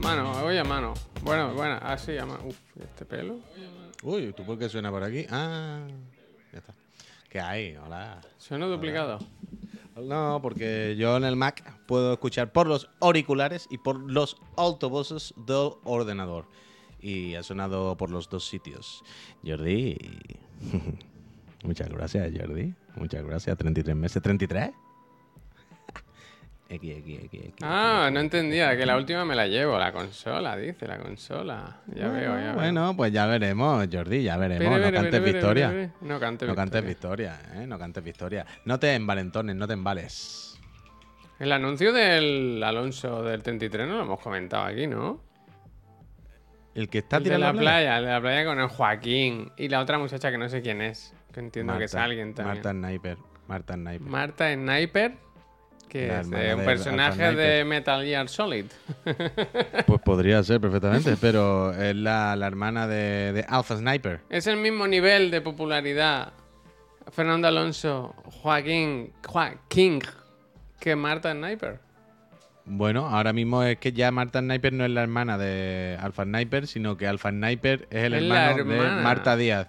mano, voy a mano. Bueno, bueno, así a mano. Uf, este pelo. Uy, ¿tú por qué suena por aquí? Ah, ya está. ¿Qué hay? Hola. Suena duplicado. No, porque yo en el Mac puedo escuchar por los auriculares y por los altavoces del ordenador. Y ha sonado por los dos sitios. Jordi. Muchas gracias, Jordi. Muchas gracias. 33 meses. ¿33? X, X, X, X. Ah, no entendía, que la última me la llevo, la consola, dice, la consola. Ya veo, ya veo. Bueno, pues ya veremos, Jordi, ya veremos. Pere, no cantes pere, victoria. No cantes No victoria. victoria, ¿eh? No cantes victoria. No te envalentones, no te embales. El anuncio del Alonso del 33 no lo hemos comentado aquí, ¿no? El que está El de tirando la playa, el de la playa con el Joaquín y la otra muchacha que no sé quién es, que entiendo que es alguien también. Marta Sniper. Marta Sniper. Marta Sniper, que es de un personaje de. Metal Gear Solid. Pues podría ser perfectamente, pero es la, la hermana de, de Alpha Sniper. Es el mismo nivel de popularidad Fernando Alonso, Joaquín, Joaquín que Marta Sniper. Bueno, ahora mismo es que ya Marta Sniper no es la hermana de Alpha Sniper, sino que Alpha Sniper es el Es hermano de. Marta Díaz.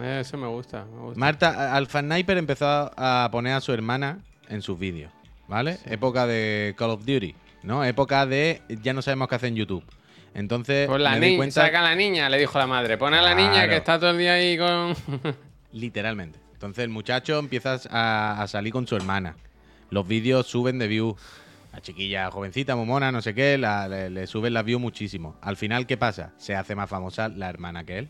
Eh, Eso me gusta, me gusta. Marta, Alpha Sniper empezó a poner a su hermana en sus vídeos, ¿vale? Época de Call of Duty, ¿no? Época de ya no sabemos qué hacer en YouTube. Entonces, Pues la me di niña, cuenta, saca a la niña, le dijo la madre. Pon a la niña que está todo el día ahí con. literalmente. Entonces el muchacho empieza a, a salir con su hermana. Los vídeos suben de view. La chiquilla jovencita, momona, no sé qué, la- le, le suben las views muchísimo. Al final, ¿qué pasa? Se hace más famosa la hermana que él.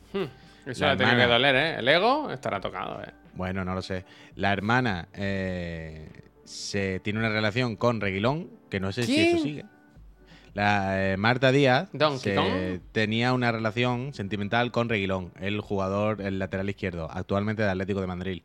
Eso La le tiene que hermana. doler, ¿eh? El ego estará tocado, ¿eh? Bueno, no lo sé. La hermana eh, se tiene una relación con Reguilón, que no sé si eso sigue. La eh, Marta Díaz se- tenía una relación sentimental con Reguilón, el jugador, el lateral izquierdo, actualmente de Atlético de Madrid.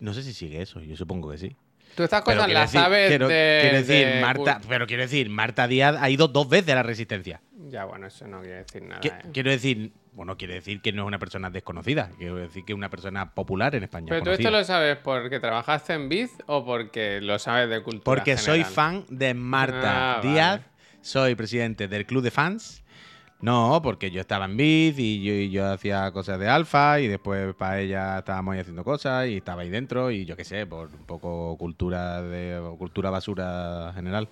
No sé si sigue eso, yo supongo que sí. Tú estas cosas las sabes quiero, de. quiero decir, de- Marta, pero quiero decir, Marta Díaz ha ido dos veces a la Resistencia. Ya, bueno, eso no quiere decir nada. ¿eh? Quiero decir, bueno, quiere decir que no es una persona desconocida, quiero decir que es una persona popular en España. Pero tú esto lo sabes porque trabajaste en Biz o porque lo sabes de cultura. Porque soy fan de Marta Ah, Díaz, vale. soy presidente del club de fans. No, porque yo estaba en Biz y yo, y yo hacía cosas de alfa y después para ella estábamos ahí haciendo cosas y estaba ahí dentro y yo qué sé, por un poco cultura de cultura basura general.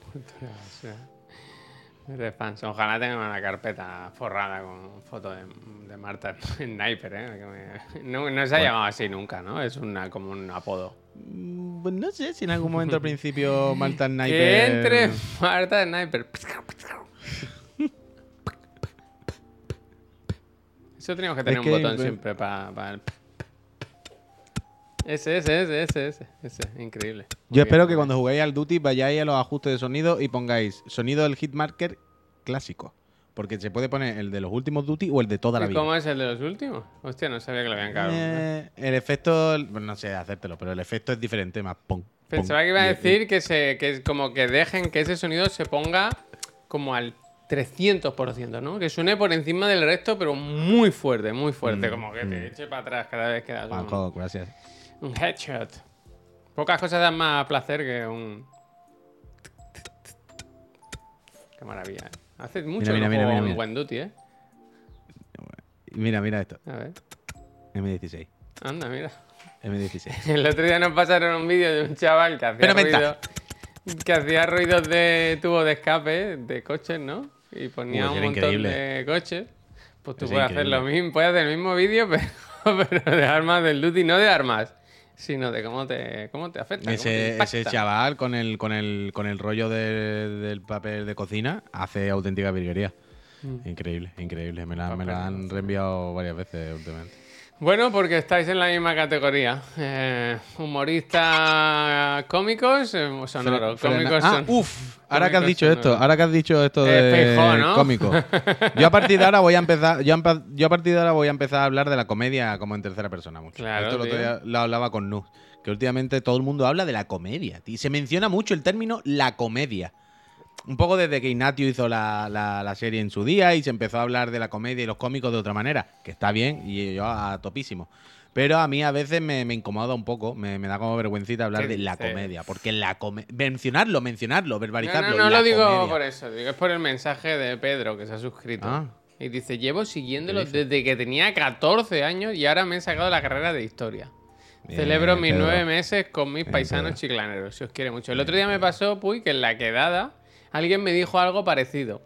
Fans. Ojalá tenga una carpeta forrada con fotos de, de Marta Sniper, ¿eh? No, no se ha llamado así nunca, ¿no? Es una, como un apodo. Mm, pues no sé si en algún momento al principio Marta Sniper... Que entre Marta Sniper. Eso teníamos que tener Es un que- botón siempre para el... Ese, ese, ese, ese, ese, ese. Increíble. Muy Yo espero bien, que cuando juguéis al Duty vayáis a los ajustes de sonido y pongáis sonido del hitmarker clásico. Porque se puede poner el de los últimos Duty o el de toda la bien. ¿Y vida. cómo es el de los últimos? Hostia, no sabía que lo habían cagado. Eh, el efecto, bueno, no sé hacértelo, pero el efecto es diferente, más pum. Pensaba que iba a decir que, se, que como que dejen que ese sonido se ponga como al 300%, ¿no? Que suene por encima del resto, pero muy fuerte, muy fuerte. Mm, como que te eche para atrás cada vez que das un, Juanjo, gracias. Un headshot. Pocas cosas dan más placer que un... Qué maravilla. ¿eh? Hace mucho Mira, que mira, no mira, mira, un buen duty, ¿eh? Mira, mira esto. A ver. M16. Anda, mira. M16. El otro día nos pasaron un vídeo de un chaval que hacía Fenomenal. ruido, que hacía ruidos de tubo de escape de coches, ¿no? Y ponía Uy, un montón increíble. de coches. Pues tú Es puedes hacer lo mismo, puedes hacer el mismo vídeo, pero, pero de armas del duty, no de armas, sino de cómo te, cómo te afecta. cómo te Ese, ese chaval con el, con el, con el rollo de- del papel de cocina hace auténtica virguería. Mm. Increíble, increíble. Me la, me la han reenviado varias veces últimamente. Bueno, porque estáis en la misma categoría. Eh, humoristas cómicos, eh, sonoro. Frena- Cómicos ah, son. uf, ahora que has dicho sonoros. esto, ahora que has dicho esto de Feijó, ¿no? cómico. Yo a partir de ahora voy a empezar, yo a, yo a partir de ahora voy a empezar a hablar de la comedia como en tercera persona mucho. Claro, esto lo, día lo hablaba con Nu, que últimamente todo el mundo habla de la comedia. tío. Se menciona mucho el término la comedia. Un poco desde que Ignatio hizo la, la- la serie en su día y se empezó a hablar de la comedia y los cómicos de otra manera, que está bien y yo a topísimo. Pero a mí a veces me, me incomoda un poco, me, me da como vergüencita hablar ¿Qué de la comedia. Porque la comedia. Mencionarlo, mencionarlo, verbalizarlo. no, no lo digo comedia. por eso, digo, es por el mensaje de Pedro que se ha suscrito. Ah. Y dice, llevo siguiéndolo desde que tenía 14 años y ahora me he sacado la carrera de historia. Bien, Celebro mis nueve meses con mis Bien, paisanos Pedro. chiclaneros, si os quiere mucho. El otro día me pasó, Puy, que en la quedada alguien me dijo algo parecido.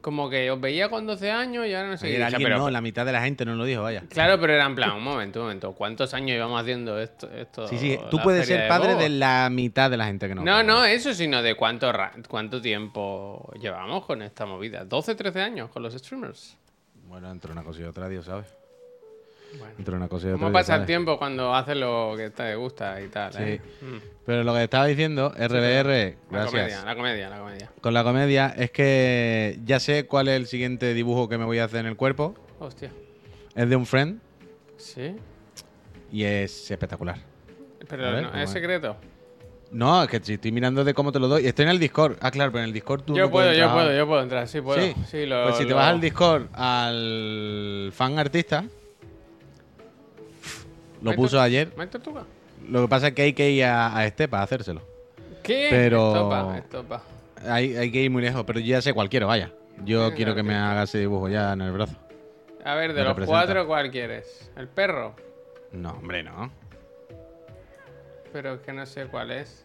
Como que os veía con 12 años y ahora no sé qué. Alguien pero- no, la mitad de la gente no lo dijo, vaya. Claro, pero era en plan, un momento, un momento. ¿Cuántos años llevamos haciendo esto? esto Sí, sí, tú puedes ser padre Bobo? de la mitad de la gente que no. No, no, eso, sino de cuánto, ra- cuánto tiempo llevamos con esta movida. 12, 13 años con los streamers. Bueno, entre una cosa y otra, Dios sabe. Bueno. Entre una cosa y otra. ¿Cómo pasa el tiempo cuando haces lo que te gusta y tal? eh? Mm. Pero lo que estaba diciendo, RBR, La gracias. comedia, la comedia, la comedia. Con la comedia es que ya sé cuál es el siguiente dibujo que me voy a hacer en el cuerpo. Hostia. Es de un friend ¿Sí? y es espectacular. Pero ver, no, ¿cómo es secreto. No, es que si estoy mirando de cómo te lo doy. Estoy en el Discord. Ah, claro, pero en el Discord tú Yo no puedo, yo entrar. puedo, yo puedo entrar, sí puedo. Sí. Sí, lo, pues si te vas al Discord, al fan artista, lo ¿Hay puso ayer. Lo que pasa es que hay que ir a, a este para hacérselo. ¿Qué? Pero- Estopa, estopa. Hay, hay que ir muy lejos, pero yo ya sé cuál quiero, vaya. Yo quiero que me haga ese dibujo ya en el brazo. A ver, de Me los representa. cuatro, ¿cuál quieres? ¿El perro? No, hombre, no. Pero es que no sé cuál es.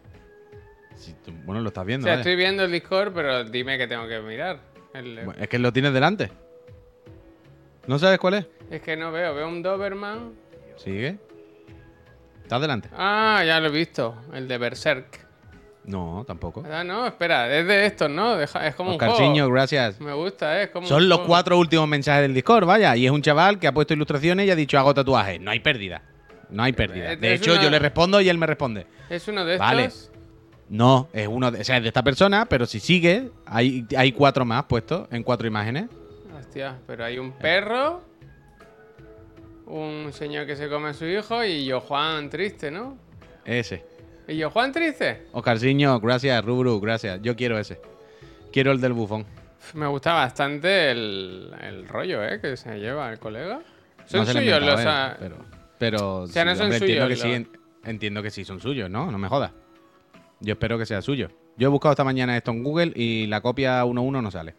Si tú- bueno, lo estás O viendo. sea, vaya. estoy viendo el Discord, pero dime que tengo que mirar. El- Bueno, Es que lo tienes delante. ¿No sabes cuál es? Es que no veo, veo un Doberman. Sigue. ¿Estás delante? Ah, ya lo he visto, el de Berserk. No, tampoco. Ah, no, espera, es de estos, ¿no? Deja- es como un juego. gracias. Me gusta, ¿eh? es como Son un los juego. cuatro últimos mensajes del Discord, vaya. Y es un chaval que ha puesto ilustraciones y ha dicho hago tatuajes. No hay pérdida. No hay pérdida. De hecho, una- yo le respondo y él me responde. Es uno de estos. Vale. No, es uno de, o sea, es de esta persona, pero si sigue, hay, hay cuatro más puestos en cuatro imágenes. Hostia, pero hay un perro, un señor que se come a su hijo y yo Juan triste, ¿no? Ese. ¿Y yo Juan triste? Oscarciño, gracias. Rubru, gracias. Yo quiero ese. Quiero el del bufón. Me gusta bastante el, el rollo, ¿eh? Que se lleva el colega. Son No suyos los... a- pero, pero sea, no sí, son hombre, entiendo que suyos sí, en- entiendo que sí son suyos, ¿no? No me jodas. Yo espero que sea suyo. Yo he buscado esta mañana esto en Google y la copia 1.1 no sale.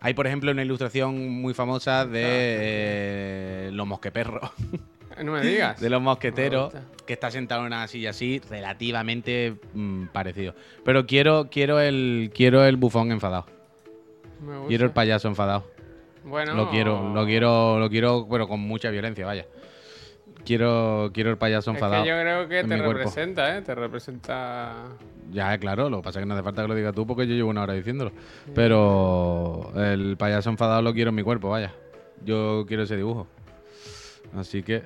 Hay, por ejemplo, una ilustración muy famosa de eh, los mosqueperros, No me digas. de los mosqueteros, que está sentado en una silla así, relativamente mm, parecido. Pero quiero, quiero el, quiero el bufón enfadado. Me gusta. Quiero el payaso enfadado. Bueno, Lo quiero, lo quiero, lo quiero, pero con mucha violencia, vaya. Quiero, quiero el payaso Es enfadado. que yo creo que te cuerpo. representa, ¿eh? Te representa... Ya, claro, lo que pasa es que no hace falta que lo digas tú porque yo llevo una hora diciéndolo. Pero el payaso enfadado lo quiero en mi cuerpo, vaya. Yo quiero ese dibujo. Así que.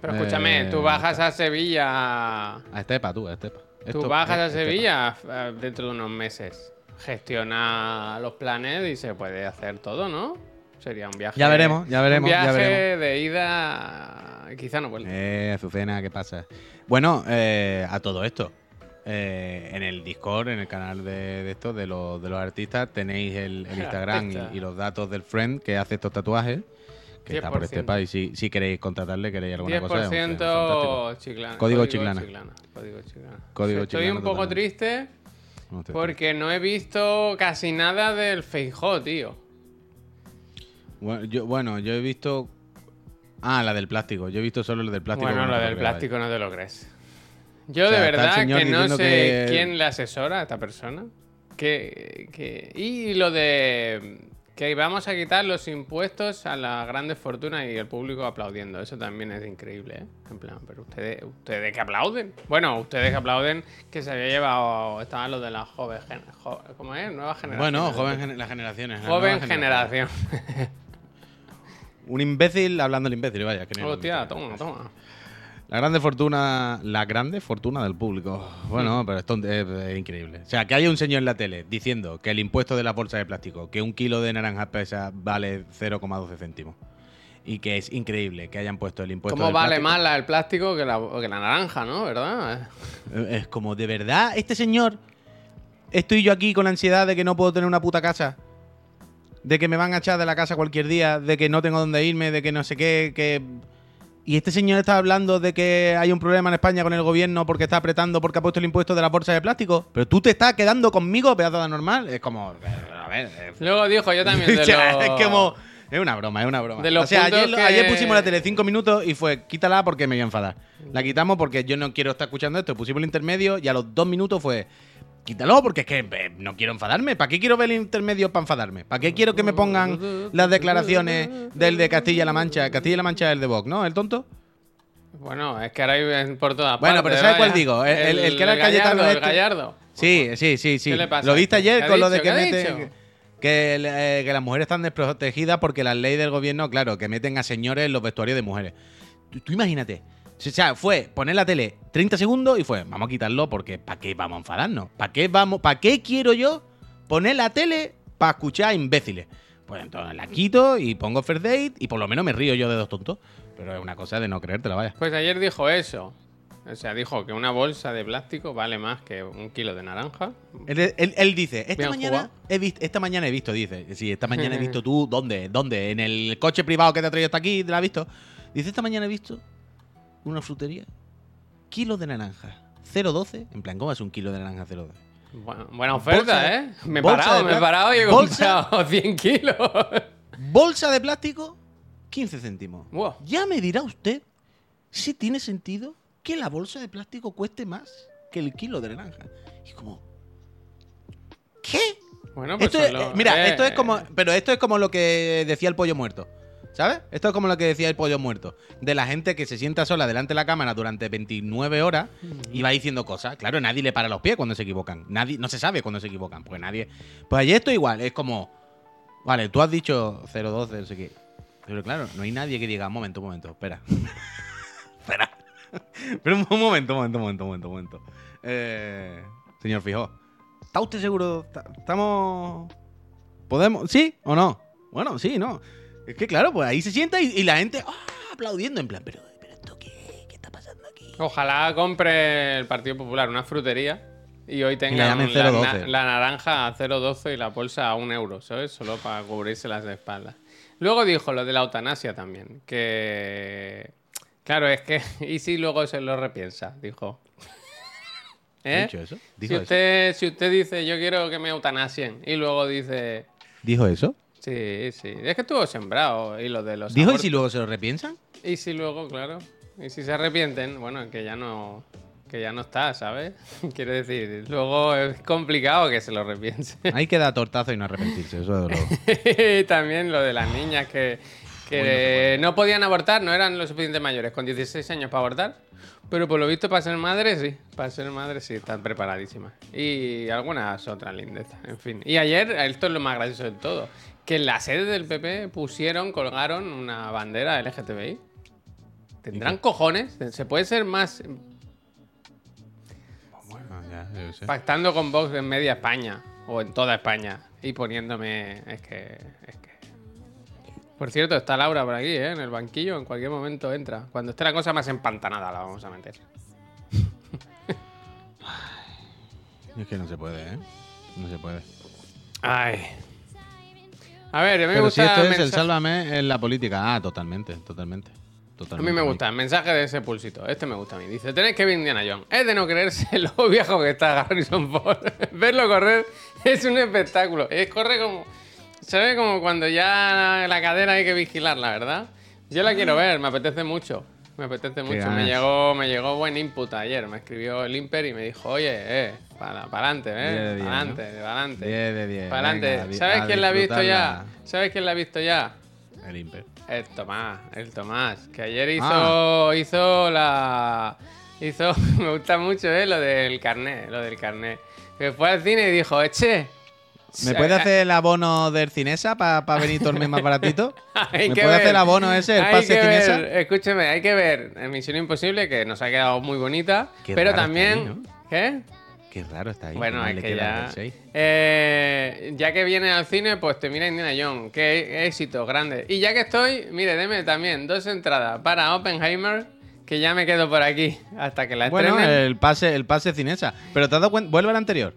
Pero escúchame, Eh, tú bajas a Sevilla... A Estepa, tú, a Estepa. Tú bajas eh, a. Sevilla eh, dentro de unos meses. Gestiona los planes y se puede hacer todo, ¿no? Sería un viaje. Ya veremos, ya veremos, Un ya viaje veremos. de ida. Quizá no vuelva. Eh, Azucena, ¿qué pasa? Bueno, eh, a todo esto. eh, en el Discord, en el canal de, de estos, de los, de los artistas, tenéis el, el Instagram y, y los datos del friend que hace estos tatuajes. Que está por 10%. Estepa. Y si, si queréis contratarle, queréis alguna cosa. es un friend 10% fantástico. chiclana. Código chiclana. Código chiclana. Código Estoy chiclana un poco totalmente. triste porque no he visto casi nada del Feijó, tío. Bueno yo, bueno, yo he visto. Ah, la del plástico. Yo he visto solo lo del plástico. bueno, que no lo te del plástico no te lo crees. Yo O sea, de verdad que no sé que- quién le asesora a esta persona. Que, que- Y lo de que vamos a quitar los impuestos a las grandes fortunas y el público aplaudiendo. Eso también es increíble, ¿eh? En plan, pero ustedes, ustedes que aplauden. Bueno, ustedes que aplauden que se había llevado. Estaban los de la joven. gen- jo- ¿Cómo es? Nueva generación. Bueno, joven las generaciones. Joven nuevas generaciones. generación. Un imbécil hablando del imbécil, vaya. que no Hostia, toma, toma. La grande fortuna, la grande fortuna del público. Bueno, pero esto es, es increíble. O sea, que haya un señor en la tele diciendo que el impuesto de la bolsa de plástico, que un kilo de naranjas pesa vale 0,12 céntimos. Y que es increíble que hayan puesto el impuesto ¿Cómo del vale plástico. más la- el plástico que la, que la naranja, no? ¿Verdad? Eh, Es como, ¿de verdad este señor? Estoy yo aquí con la ansiedad de que no puedo tener una puta casa. De que me van a echar de la casa cualquier día, de que no tengo dónde irme, de que no sé qué, que... Y este señor está hablando de que hay un problema en España con el gobierno porque está apretando porque ha puesto el impuesto de la bolsa de plástico. Pero tú te estás quedando conmigo, pedazo de normal. Es como. A ver. eh, Luego dijo yo también de Es como. Es una broma, es una broma. De los o sea, ayer, puntos que- ayer pusimos la tele cinco minutos y fue quítala porque me voy a enfadar. La quitamos porque yo no quiero estar escuchando esto. Pusimos el intermedio y a los dos minutos fue quítalo porque es que eh, no quiero enfadarme. ¿Para qué quiero ver el intermedio para enfadarme? ¿Para qué quiero que me pongan las declaraciones del de Castilla-La Mancha? Castilla-La Mancha es el de Vox, ¿no? ¿El tonto? Bueno, es que ahora hay por todas Bueno, partes. pero ¿sabes cuál digo? El- el- el que era el Cayetano Gallardo, el este. Gallardo. Sí, sí, sí, sí. ¿Qué le pasa? Lo viste ayer ¿Qué ha con lo de que. Que, eh, que las mujeres están desprotegidas porque las leyes del gobierno, claro, que meten a señores en los vestuarios de mujeres. Tú, tú imagínate. O sea, fue poner la tele 30 segundos y fue, vamos a quitarlo porque ¿para qué vamos a enfadarnos? ¿Para qué vamos? ¿Para qué quiero yo poner la tele para escuchar a imbéciles? Pues entonces la quito y pongo First Date y por lo menos me río yo de dos tontos. Pero es una cosa de no creértela, vaya. Pues ayer dijo eso. O sea, dijo que una bolsa de plástico vale más que un kilo de naranja. Él, él- él dice, esta mañana, he visto, esta mañana he visto, dice. Sí, esta mañana he visto tú, ¿dónde? ¿Dónde? En el coche privado que te ha traído hasta aquí, ¿la has visto? Dice, esta mañana he visto una frutería, kilo de naranja, 0,12. En plan, ¿cómo es un kilo de naranja 0,12? Buena, buena oferta, Bolsa- ¿eh? Me he parado, me he parado y he bolsa- comprado 100 kilos. Bolsa de plástico, 15 céntimos. Ya me dirá usted si tiene sentido que la bolsa de plástico cueste más que el kilo de naranja. Y como, ¿qué? Bueno, pues Esto es- eh, mira, eh, esto es como. eh, Pero esto es como lo que decía el pollo muerto. ¿Sabes? Esto es como lo que decía el pollo muerto. De la gente que se sienta sola delante de la cámara durante 29 horas y va diciendo cosas. Claro, nadie le para los pies cuando se equivocan. Nadie, no se sabe cuando se equivocan. Porque nadie. Pues ayer esto igual, es como. Vale, tú has dicho 012, no sé qué. Pero claro, no hay nadie que diga, un momento, un momento, espera. espera. Pero un momento, un momento, un momento, un momento, un momento. Eh, señor Fijó, ¿está usted seguro? ¿Ta- ¿Estamos. ¿Podemos? ¿Sí o no? Bueno, sí, no. Es que claro, pues ahí se sienta y, y la gente ¡ah! aplaudiendo en plan, pero, pero esto qué, ¿qué está pasando aquí? Ojalá compre el Partido Popular una frutería y hoy tenga la, 0,12. la naranja a 0,12 y la bolsa a un euro, ¿sabes? Solo para cubrirse las espaldas. Luego dijo lo de la eutanasia también, que... Claro, es que... ¿Y si luego se lo repiensa? Dijo. ¿Ha ¿Eh? dicho eso? Si ¿Dijo eso? usted, si usted dice, yo quiero que me eutanasien, y luego dice... ¿Dijo eso? Sí, sí. Es que estuvo sembrado y lo de los... ¿Dijo y si luego se lo repiensan? Y si luego, claro. Y si se arrepienten, bueno, que ya no. Que ya no está, ¿sabes? Quiero decir, luego es complicado que se lo repiense. Hay que dar tortazo y no arrepentirse, eso es lo. y también lo de las niñas que, que no podían abortar, no eran lo suficiente mayores, con 16 años para abortar. Pero por lo visto, para ser madre, sí. Para ser madre, sí, están preparadísimas. Y algunas otras lindezas, en fin. Y ayer, esto es lo más gracioso de todo, que en la sede del PP pusieron, colgaron una bandera LGTBI. ¿Tendrán cojones? ¿Se puede ser más pactando con Vox en media España o en toda España y poniéndome es que es que por cierto está Laura por aquí ¿eh? en el banquillo en cualquier momento entra cuando esté la cosa más empantanada la vamos a meter Es que no se puede, ¿eh? No se puede. ay a ver a mí me Pero si gusta esto es el sálvame en la política. Ah, totalmente, totalmente. a totalmente mí me gusta el mensaje de ese pulsito. Este me gusta a mí. Dice, tenéis que ver Indiana Jones. Es de no creerse lo viejo que está Harrison Ford. Verlo correr es un espectáculo. Es corre como... Se ve como cuando ya la cadera hay que vigilarla, ¿verdad? Yo la quiero ver, me apetece mucho. Me apetece mucho. Me llegó, me llegó buen input ayer. Me escribió el Imper y me dijo, oye, eh, para adelante, Diez de eh. Para adelante, para adelante. 10 de 10. Para adelante. ¿Sabes quién la ha visto ya? ¿Sabes quién la ha visto ya? El Imper. El Tomás, el Tomás, que ayer hizo, Ah. hizo la, hizo, me gusta mucho eh, lo del carnet, lo del carnet, que fue al cine y dijo, eche, ¿Me puede hacer el abono del Cinesa para venir todo el mes más baratito? ¿Me puede hacer el abono ese, el hay pase Cinesa? escúcheme, hay que ver Misión Imposible, que nos ha quedado muy bonita, Qué pero también, ahí, ¿no? ¿qué? Qué raro está ahí. Bueno, es que ya. eh, ya que viene al cine, pues te mira Indiana Jones. Qué éxito grande. Y ya que estoy, mire, deme también dos entradas para Oppenheimer, que ya me quedo por aquí hasta que la Bueno, estrenen. el pase, el pase Cinesa. Pero te has dado cuenta, vuelve al anterior.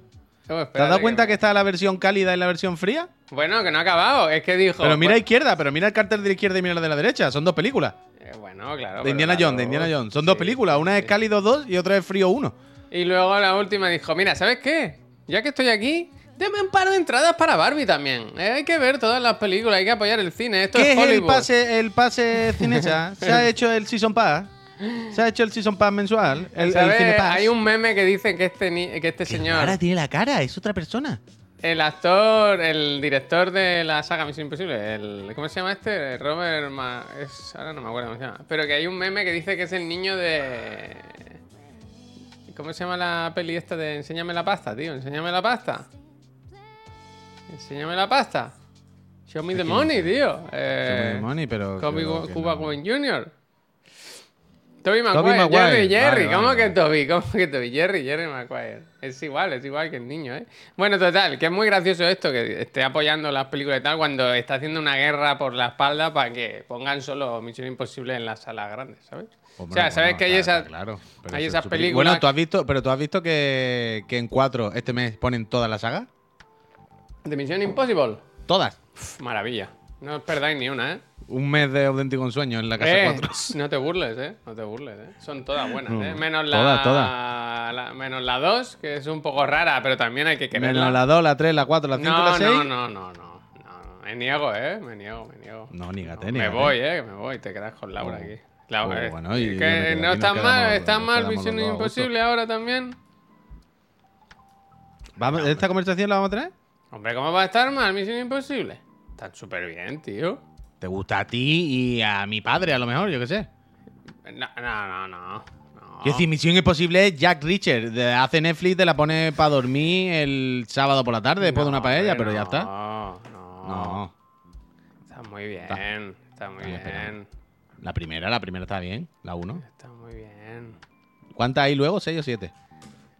¿Te has dado cuenta que está la versión cálida y la versión fría? Bueno, que no ha acabado. Es que dijo. Pero mira a pues, izquierda, pero mira el cartel de la izquierda y mira el de la derecha. Son dos películas. Eh, bueno, claro. De Indiana la Jones, de Indiana Jones. Son dos películas, una es sí. Cálido 2 y otra es Frío 1. Y luego la última dijo, mira, ¿sabes qué? Ya que estoy aquí, deme un par de entradas para Barbie también. Eh, hay que ver todas las películas, hay que apoyar el cine. Esto ¿Qué es es el Hollywood. pase, el pase Cinesa? ¿Se ha hecho el Season Pass? ¿Se ha hecho el Season Pass mensual? ¿El, el ¿Sabes? Cine Pass? Hay un meme que dice que este, ni- que este señor, rara tiene la cara, es otra persona. el actor, el director de la saga Misión Imposible, el, ¿cómo se llama este? Robert Ma- es, ahora no me acuerdo cómo se llama. Pero que hay un meme que dice que es el niño de... ¿Cómo se llama la peli esta de Enséñame la pasta, tío? Enséñame la pasta. Enséñame la pasta. Show me the money, tío. Eh, Money, pero Kobe creo que Cuba no. Jr. Toby Maguire, Maguire. Jerry, Jerry, Vale, ¿cómo vale, que. Toby? ¿Cómo que Toby? Jerry, Jerry Maguire. Es igual, es igual que el niño, ¿eh? Bueno, total, que es muy gracioso esto, que esté apoyando las películas y tal, cuando está haciendo una guerra por la espalda para que pongan solo Misión Imposible en las salas grandes, ¿sabes? Hombre, o sea, ¿sabes bueno, que hay esas... Claro, hay esas películas- Bueno, tú has visto, pero tú has visto que, que en 4 este mes ponen toda la saga. ¿De Misión Impossible? Todas. Maravilla. No os perdáis ni una, ¿eh? Un mes de auténtico ensueño en la casa Eh, 4. no te burles, ¿eh? No te burles, ¿eh? Son todas buenas, No, ¿eh? Menos la, todas, todas. la- menos la 2, que es un poco rara, pero también hay que quererla. Menos la 2, la 3, la 4, la 5 y no, la 6. no, no, no, no, no. Me niego, ¿eh? Me niego, me niego. No, nígate, me nígate. voy, ¿eh? Que me voy. Te quedas con Laura Oh. aquí. Laura, Oh, eh, bueno, y que no está mal, está mal Misión. Imposible ahora también. ¿Vamos, ¿Esta conversación la vamos a tener? Hombre, ¿cómo va a estar mal Misión Imposible? Están súper bien, tío. ¿Te gusta a ti y a mi padre, a lo mejor? Yo qué sé. No, no, no, no. no. Quiero decir, Misión Imposible es Jack Richard. Hace Netflix, te la pone para dormir el sábado por la tarde después de una paella, pero ya está. No, no. Está muy bien, está muy esperando. bien. La primera, la primera está bien. La 1. Está muy bien. ¿Cuántas hay luego? ¿6 o 7?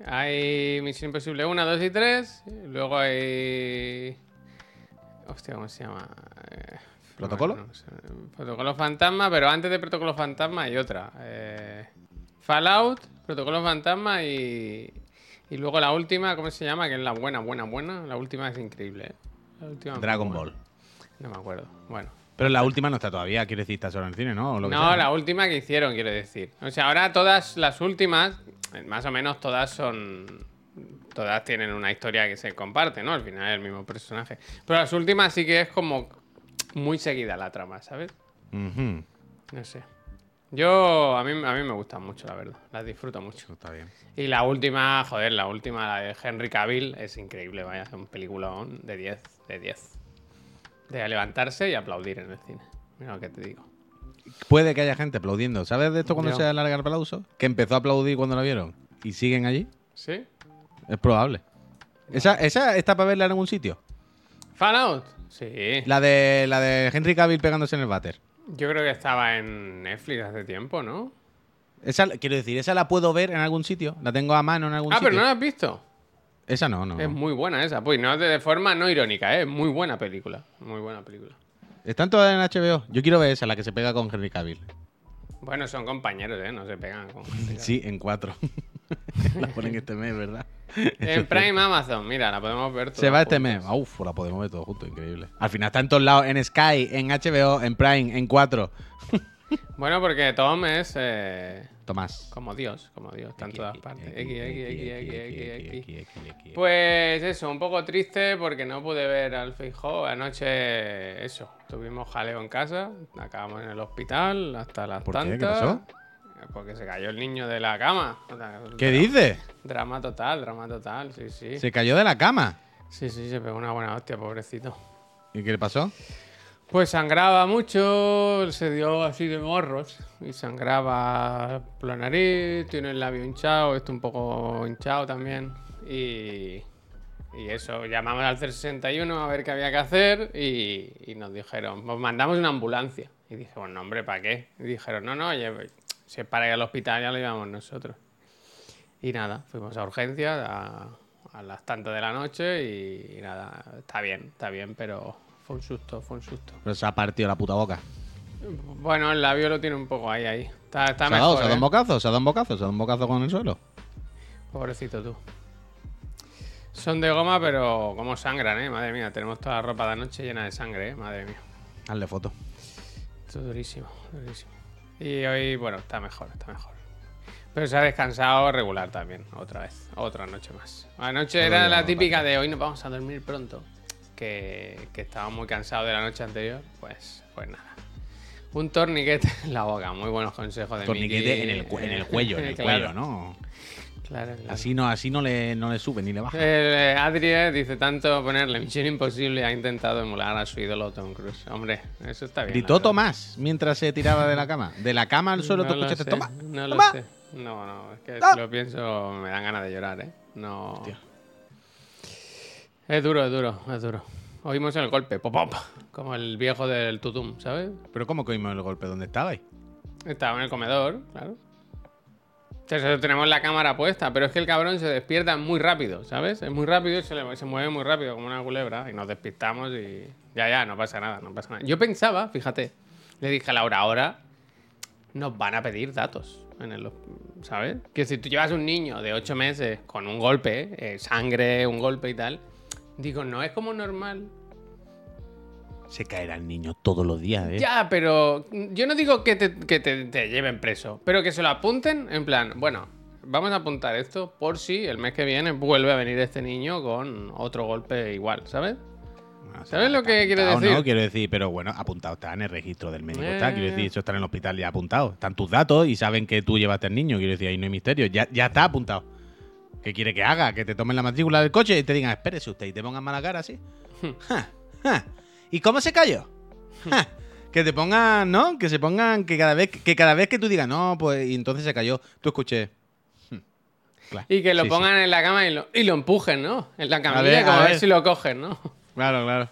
Hay Misión Imposible 1, 2 y 3. Luego hay. Hostia, ¿cómo se llama? Eh, ¿Protocolo? bueno. Protocolo Fantasma, pero antes de Protocolo Fantasma hay otra. Eh, Fallout, Protocolo Fantasma y. Y luego la última, ¿cómo se llama? Que es la buena, buena, buena. La última es increíble, ¿eh? La última Dragon buena. Ball. No me acuerdo. Bueno. Pero la última no está todavía, quiere decir, está solo en el cine, ¿no? O lo que No, sea. la última que hicieron, quiero decir. O sea, ahora todas las últimas, eh, más o menos todas son. Todas tienen una historia que se comparte, ¿no? Al final es el mismo personaje. Pero las últimas sí que es como muy seguida la trama, ¿sabes? No sé. Yo, a mí, a mí me gustan mucho, la verdad. Las disfruto mucho. Está bien. Y la última, joder, la última, la de Henry Cavill, es increíble, vaya, es un peliculón de 10, de 10. De levantarse y aplaudir en el cine. Mira lo que te digo. Puede que haya gente aplaudiendo. ¿Sabes de esto cuando Yo. se alarga el aplauso? Que empezó a aplaudir cuando la vieron y siguen allí. ¿Sí? Es probable. ¿Esa, esa está para verla en algún sitio? ¿Fallout? Sí. La de, la de Henry Cavill pegándose en el váter. Yo creo que estaba en Netflix hace tiempo, ¿no? Esa, quiero decir, esa la puedo ver en algún sitio. La tengo a mano en algún Ah, sitio. pero no la has visto. Esa no, no. Es muy buena esa. Pues no, de forma no irónica, ¿eh? Muy buena película. Muy buena película. Están todas en HBO. Yo quiero ver esa, la que se pega con Henry Cavill. Bueno, son compañeros, ¿eh? No se pegan con gente. Sí, en cuatro. la ponen este mes, ¿verdad? En Prime Amazon, mira, la podemos ver Se todas va este mes. Uf, la podemos ver todo junto, increíble. Al final está en todos lados, en Sky, en HBO, en Prime, en 4. Bueno, porque Tom es eh, Tomás. como Dios, como Dios, está en todas partes. X, X, X, X, X, X. X. Pues eso, un poco triste porque no pude ver al Feijó. Anoche, eso, tuvimos jaleo en casa, acabamos en el hospital hasta las ¿Por qué? tantas. ¿Qué pasó? Porque se cayó el niño de la cama. ¿Qué dices? Drama total, drama total, sí, sí. Se cayó de la cama. Sí, sí, se pegó una buena hostia, pobrecito. ¿Y qué le pasó? Pues sangraba mucho, se dio así de morros y sangraba por la nariz, tiene el labio hinchado, esto un poco hinchado también y, y eso, llamamos al 061 a ver qué había que hacer y, y nos dijeron, pues mandamos una ambulancia. Y dije, bueno, hombre, ¿para qué? Y dijeron, no, no, si es para ir al hospital ya lo llevamos nosotros. Y nada, fuimos a urgencias a, a las tantas de la noche y, y nada, está bien, está bien, pero fue un susto, fue un susto. Pero se ha partido la puta boca. Bueno, el labio lo tiene un poco ahí, ahí. Está, está ¿Se ha dado? mejor, ¿Se ha dado un ¿eh? bocazo? ¿Se ha dado un bocazo? ¿Se ha dado un bocazo con el suelo? Pobrecito tú. Son de goma, pero como sangran, ¿eh? Madre mía, tenemos toda la ropa de anoche llena de sangre, ¿eh? Madre mía. Hazle foto. Esto es durísimo, durísimo. Y hoy, bueno, está mejor, está mejor. Pero se ha descansado regular también, otra vez. Otra noche más. Anoche era la típica de hoy nos vamos a dormir pronto. Que, que estaba muy cansado de la noche anterior. Pues, pues nada. Un torniquete en la boca. Muy buenos consejos de Torniquete Miki. en el, en el cuello, en el Claro, cuello, ¿no? Claro, claro. Así no, así no le, no le sube ni le baja. Eh, Adri eh, dice tanto ponerle Misión Imposible ha intentado emular a su ídolo Tom Cruise. Hombre, eso está bien. Gritó. Tomás mientras se tiraba de la cama. De la cama al suelo No tú lo escuchaste Tomás. No lo Tomás. sé. No, no, es que Ah. si lo pienso me dan ganas de llorar, ¿eh? No. Hostia. Es duro, es duro, es duro. Oímos el golpe, pop, pop, como el viejo del tutum, ¿sabes? Pero ¿cómo que oímos el golpe? ¿Dónde estabais? Estaba en el comedor, claro. Tenemos la cámara puesta, pero es que el cabrón se despierta muy rápido, ¿sabes? Es muy rápido y se mueve muy rápido, como una culebra, y nos despistamos y ya, ya, no pasa nada, no pasa nada. Yo pensaba, fíjate, le dije a Laura, ahora nos van a pedir datos, en el, ¿sabes? Que si tú llevas un niño de 8 meses con un golpe, eh, sangre, un golpe y tal, digo, no es como normal Se caerá el niño todos los días, ¿eh? ya, pero yo no digo que, te, que te- te lleven preso, pero que se lo apunten en plan, bueno, vamos a apuntar esto por si el mes que viene vuelve a venir este niño con otro golpe igual, ¿sabes? Bueno, ¿Sabes lo que quiero decir? No, quiero decir, pero bueno, apuntado está en el registro del médico. Eh. Está, quiero decir, eso está en el hospital ya apuntado. Están tus datos y saben que tú llevaste al niño. Quiero decir, ahí no hay misterio. Ya, ya está apuntado. ¿Qué quiere que haga? Que te tomen la matrícula del coche y te digan, espérese usted y te pongan mala cara así. Ja, ja. ¿Y cómo se cayó? Ja. Que te pongan, ¿no? Que se pongan, que cada vez que cada vez que tú digas, no, pues y entonces se cayó. Tú escuché. Hmm. Claro. Y que lo Sí, sí. pongan en la cama y lo, y lo empujen, ¿no? En la camilla, ver, como a a ver ver. si lo cogen, ¿no? Claro, claro.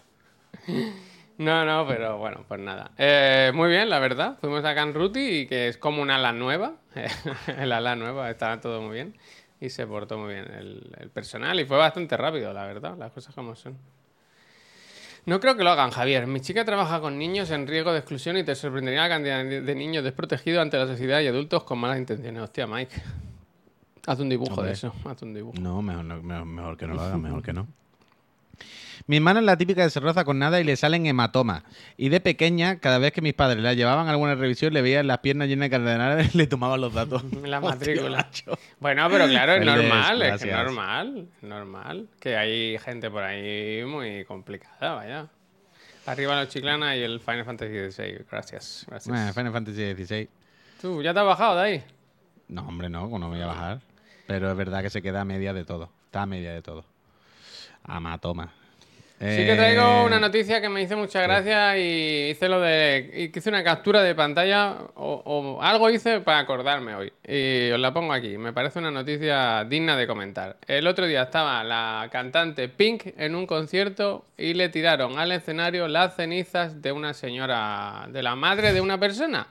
No, no, pero bueno, pues nada. Eh, muy bien, la verdad. Fuimos a Can Ruti y que es como un ala nueva. el ala nueva, estaba todo muy bien. Y se portó muy bien el, el personal y fue bastante rápido, la verdad, las cosas como son. No creo que lo hagan, Javier. Mi chica trabaja con niños en riesgo de exclusión y te sorprendería la cantidad de niños desprotegidos ante la sociedad y adultos con malas intenciones. Hostia, Mike. Haz un dibujo Hombre. de eso, haz un dibujo. No, mejor, no- mejor, mejor que no lo haga, mejor que no. Mi hermana es la típica que se roza con nada y le salen hematomas. Y de pequeña, cada vez que mis padres la llevaban a alguna revisión, le veían las piernas llenas de cardenales y le tomaban los datos. La matrícula. Bueno, pero claro, es normal, es que normal, normal. Que hay gente por ahí muy complicada, vaya. Arriba los chiclana y el Final Fantasy XVI. Gracias, gracias. Bueno, Final Fantasy XVI. Tú, ¿ya te has bajado de ahí? No, hombre, no, no me voy a bajar. Pero es verdad que se queda a media de todo. Está a media de todo. Sí que traigo Eh, una noticia que me hizo mucha gracia y hice lo de... hice una captura de pantalla o, o algo hice para acordarme hoy. Y os la pongo aquí. Me parece una noticia digna de comentar. El otro día estaba la cantante Pink en un concierto y le tiraron al escenario las cenizas de una señora, de la madre de una persona.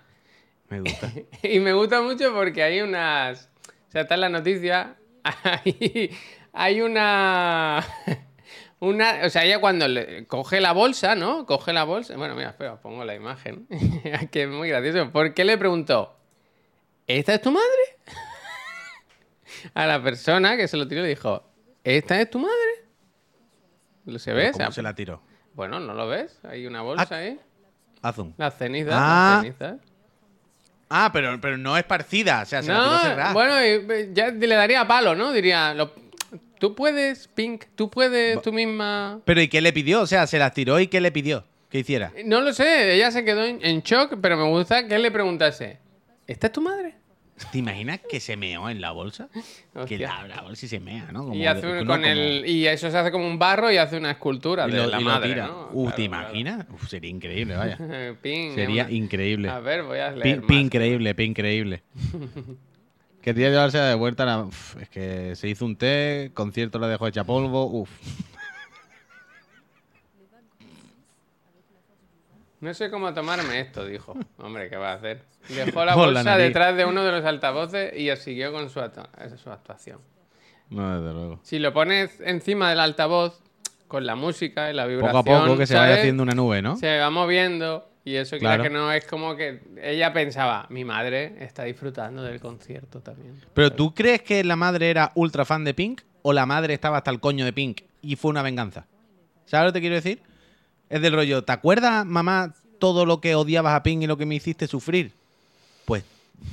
Me gusta. Y me gusta mucho porque hay unas. O sea, está en la noticia. Hay, hay una. Una, o sea, ella cuando le coge la bolsa, ¿no? Coge la bolsa. Bueno, mira, espera, os pongo la imagen. que es muy gracioso. ¿Por qué le preguntó? ¿Esta es tu madre? A la persona que se lo tiró le dijo, ¿esta es tu madre? ¿Se ve? O sea, ¿Cómo se la tiró? Bueno, ¿no lo ves? Hay una bolsa ahí. Un. Las cenizas, Ah. las cenizas. Ah, pero, pero no es parcida. O sea, se la tiró No, cerrada. bueno, y- ya le daría palo, ¿no? Diría, lo- tú puedes, Pink, tú puedes tú misma... Pero ¿y qué le pidió? O sea, se las tiró y ¿qué le pidió? ¿Qué hiciera? No lo sé, ella se quedó en, shock, pero me gusta que le preguntase, ¿esta es tu madre? ¿Te imaginas que se meó en la bolsa? Que la, la bolsa y se mea, ¿no? Como y, hace un- con como- el, y eso se hace como un barro y hace una escultura y de lo, la y madre, tira. ¿no? Uh, Claro, ¿te claro. imaginas? Uf, sería increíble, vaya. Pink, Sería una- increíble. A ver, voy a leer Pin, más. pin increíble, pin increíble. Quería llevarse de vuelta la... uf, es que se hizo un té, concierto la dejó hecha polvo. Uf. No sé cómo tomarme esto, dijo. Hombre, ¿qué va a hacer? Dejó la bolsa detrás de uno de los altavoces y siguió con su, actu- su actuación. No, desde luego. Si lo pones encima del altavoz, con la música y la Poco vibración, a poco que se vaya haciendo una nube, ¿no? Se va moviendo y eso, claro. Que no es como que ella pensaba, mi madre está disfrutando del concierto también. Pero ¿tú crees que la madre era ultra fan de Pink o la madre estaba hasta el coño de Pink y fue una venganza? ¿Sabes lo que te quiero decir? Es del rollo, ¿te acuerdas, mamá, todo lo que odiabas a Pink y lo que me hiciste sufrir? Pues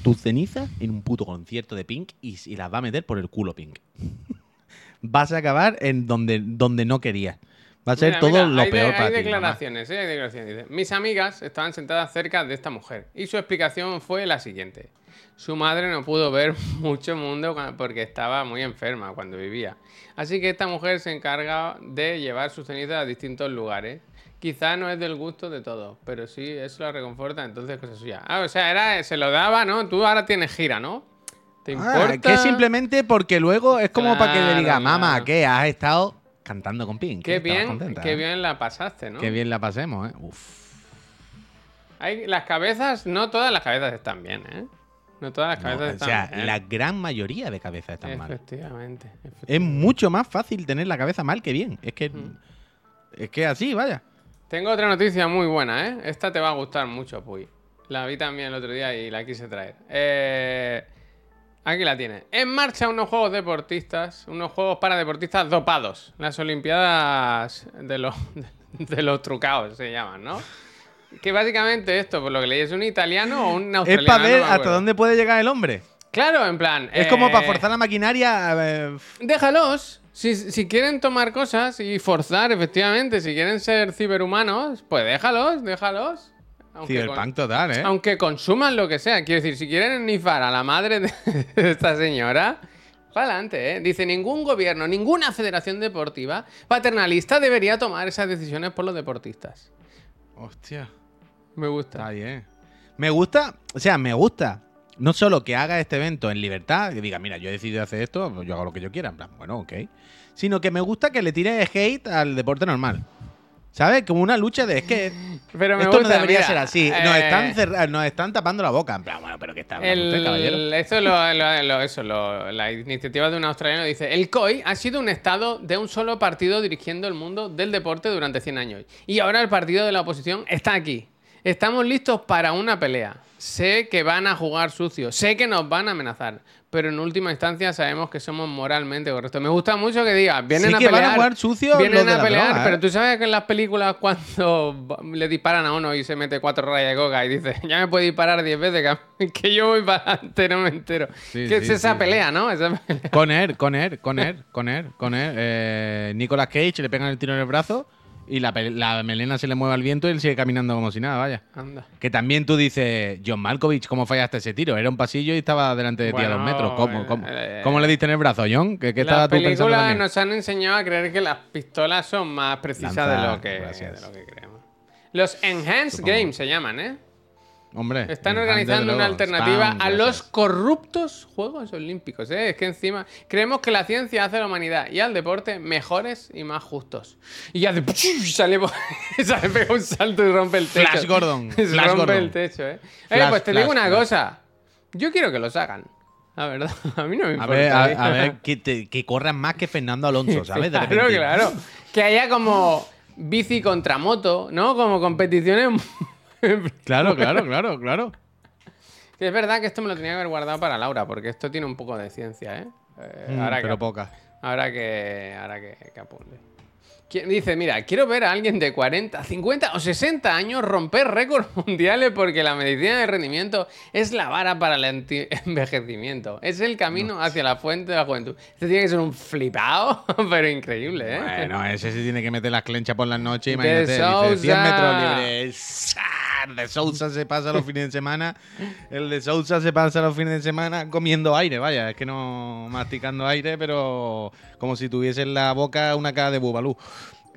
tus cenizas en un puto concierto de Pink y, y las va a meter por el culo Pink. Vas a acabar en donde, donde no querías. Va a ser Mira, todo mira, lo hay de- peor hay para ti. mamá. declaraciones, ¿eh? hay declaraciones. Dice, Mis amigas estaban sentadas cerca de esta mujer y su explicación fue la siguiente. Su madre no pudo ver mucho mundo porque estaba muy enferma cuando vivía. Así que esta mujer se encarga de llevar sus cenizas a distintos lugares. Quizá no es del gusto de todos, pero sí eso la reconforta, entonces cosa suya. Ah, o sea, era, se lo daba, ¿no? Tú ahora tienes gira, ¿no? ¿Te Ah, importa? que simplemente porque luego es como para que le diga, mamá, que has estado cantando con Pink. Qué Estabas bien, contenta, qué ¿eh? bien la pasaste, ¿no? Qué bien la pasemos, ¿eh? Uf. Hay, las cabezas, no todas las cabezas están bien, ¿eh? No todas las No, cabezas o están sea, bien. la gran mayoría de cabezas están mal. Efectivamente. Es mucho más fácil tener la cabeza mal que bien. Es que. Mm. Es que así, vaya. Tengo otra noticia muy buena, ¿eh? Esta te va a gustar mucho, Puy. La vi también el otro día y la quise traer. Eh, aquí la tienes. En marcha unos juegos deportistas, unos juegos para deportistas dopados. Las Olimpiadas de los, de los trucados se llaman, ¿no? Que básicamente esto, por lo que leí, es un italiano o un Es australiano. para no ver hasta dónde puede llegar el hombre. Claro, en plan. Es como para eh, forzar la maquinaria. eh, Déjalos. Si, si quieren tomar cosas y forzar, efectivamente, si quieren ser ciberhumanos, pues déjalos, déjalos. Aunque, con- Cyberpunk total, ¿eh? aunque consuman lo que sea. Quiero decir, si quieren nifar a la madre de esta señora, para adelante, ¿eh? Dice, ningún gobierno, ninguna federación deportiva paternalista debería tomar esas decisiones por los deportististas. Hostia. Me gusta. Está bien. Me gusta, o sea, me gusta. No solo que haga este evento en libertad, que diga, mira, yo he decidido hacer esto, pues yo hago lo que yo quiera. En plan, bueno, ok. Sino que me gusta que le tire hate al deporte normal. ¿Sabes? Como una lucha de es que Pero me esto gusta, no debería mira, ser así. Nos, eh, están cerra- nos están tapando la boca. En plan, bueno, pero ¿qué está hablando usted, caballero? El, esto lo, lo- lo- eso, la iniciativa de un australiano dice, el COI ha sido un estado de un solo partido dirigiendo el mundo del deporte durante 100 años. Y ahora el partido de la oposición está aquí. Estamos listos para una pelea. Sé que van a jugar sucio, sé que nos van a amenazar, pero en última instancia sabemos que somos moralmente correctos. Me gusta mucho que diga, vienen Sí a que pelear, van a jugar sucio vienen a pelear, droga, ¿eh? pero tú sabes que en las películas cuando le disparan a uno y se mete cuatro rayas de coca y dice, ya me puede disparar 10 veces, que, yo voy para adelante, no me entero. Sí, que sí, es esa pelea, ¿no? Esa pelea. Con él, con él, con él, con él, con él. Eh, Nicolas Cage le pegan el tiro en el brazo y la, melena se le mueve al viento y él sigue caminando como si nada, vaya. Anda. Que también tú dices, John Malkovich, ¿cómo fallaste ese tiro? Era un pasillo y estaba delante de ti a dos metros. ¿Cómo, cómo, eh, cómo le diste en el brazo, John? ¿Qué, qué estaba Las películas nos han enseñado a creer que las pistolas son más precisas de, lo que, de lo que creemos. Los Enhanced. Games se llaman, ¿eh? Hombre. Están eh, organizando una alternativa a los corruptos Juegos Olímpicos. ¿eh? Es que encima creemos que la ciencia hace a la humanidad y al deporte mejores y más justos. Y ya de sale, sale pega un salto y rompe el techo. Flash Gordon, Flash rompe Gordon. el techo, ¿eh? Oye, Flash, pues te Flash, digo una cosa. Yo quiero que los hagan. La verdad, a mí no me A importa. ver, a, ¿eh? a ver que, te- que corran más que Fernando Alonso, ¿sabes? De Claro, claro. Que haya como bici contra moto, ¿no? Como competiciones. Claro, claro, claro, claro. Es verdad que esto me lo tenía que haber guardado para Laura, porque esto tiene un poco de ciencia, ¿eh? Eh, Mm, ahora, pero que, poca. ahora que. Ahora que, que apunte. Dice, mira, quiero ver a alguien de 40, 50 o 60 años romper récords mundiales porque la medicina de rendimiento es la vara para el envejecimiento. Es el camino hacia la fuente de la juventud. Este tiene que ser un flipado, pero increíble, ¿eh? Bueno, ese se tiene que meter las clenchas por las noches. Imagínate, dice, 100 Sousa. metros libres. El de Sousa se pasa los fines de semana. El de Sousa se pasa los fines de semana comiendo aire, vaya. Es que no masticando aire, pero como si tuviese en la boca una cara de bubalú.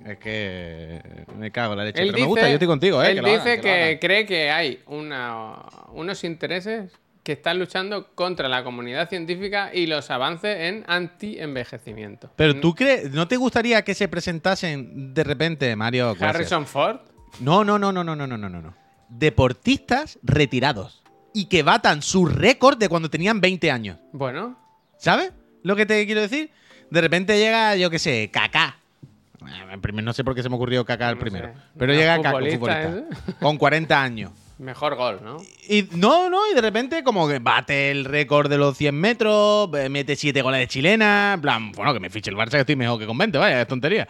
Es que me cago en la leche. Él pero me gusta, yo estoy contigo, ¿eh? Él que lo hagan, dice que cree que hay una- unos intereses que están luchando contra la comunidad científica y los avances en anti-envejecimiento. Pero tú crees, ¿no te gustaría que se presentasen de repente, Mario? gracias. Harrison Ford. No, no, no, no, no, no, no, no, no. Deportistas retirados. Y que batan su récord de cuando tenían 20 años. Bueno, ¿Sabes lo que te quiero decir? De repente llega, yo qué sé, Kaká. Eh, primero- No sé por qué se me ocurrió Kaká el No primero. sé. Pero llega Kaká, futbolista futbolista, con 40 años. mejor gol, ¿no? Y no, no, y de repente como que bate el récord de los 100 metros, eh, mete 7 goles de chilena, en plan, bueno, que me fiche el Barça que estoy mejor que con 20, vaya, es tontería.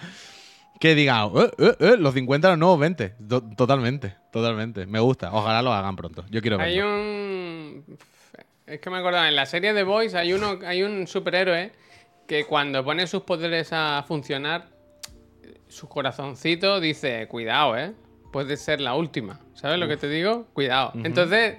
Que diga, eh, eh, eh, los 50 los nuevos 20. To- totalmente, totalmente. Me gusta. Ojalá lo hagan pronto. Yo quiero Hay verlo. un... Es que me acordaba, en la serie de Boys hay uno, hay un superhéroe que cuando pone sus poderes a funcionar, su corazoncito dice, cuidado, ¿eh? Puede ser la última. ¿Sabes lo que te digo? Cuidado. Entonces,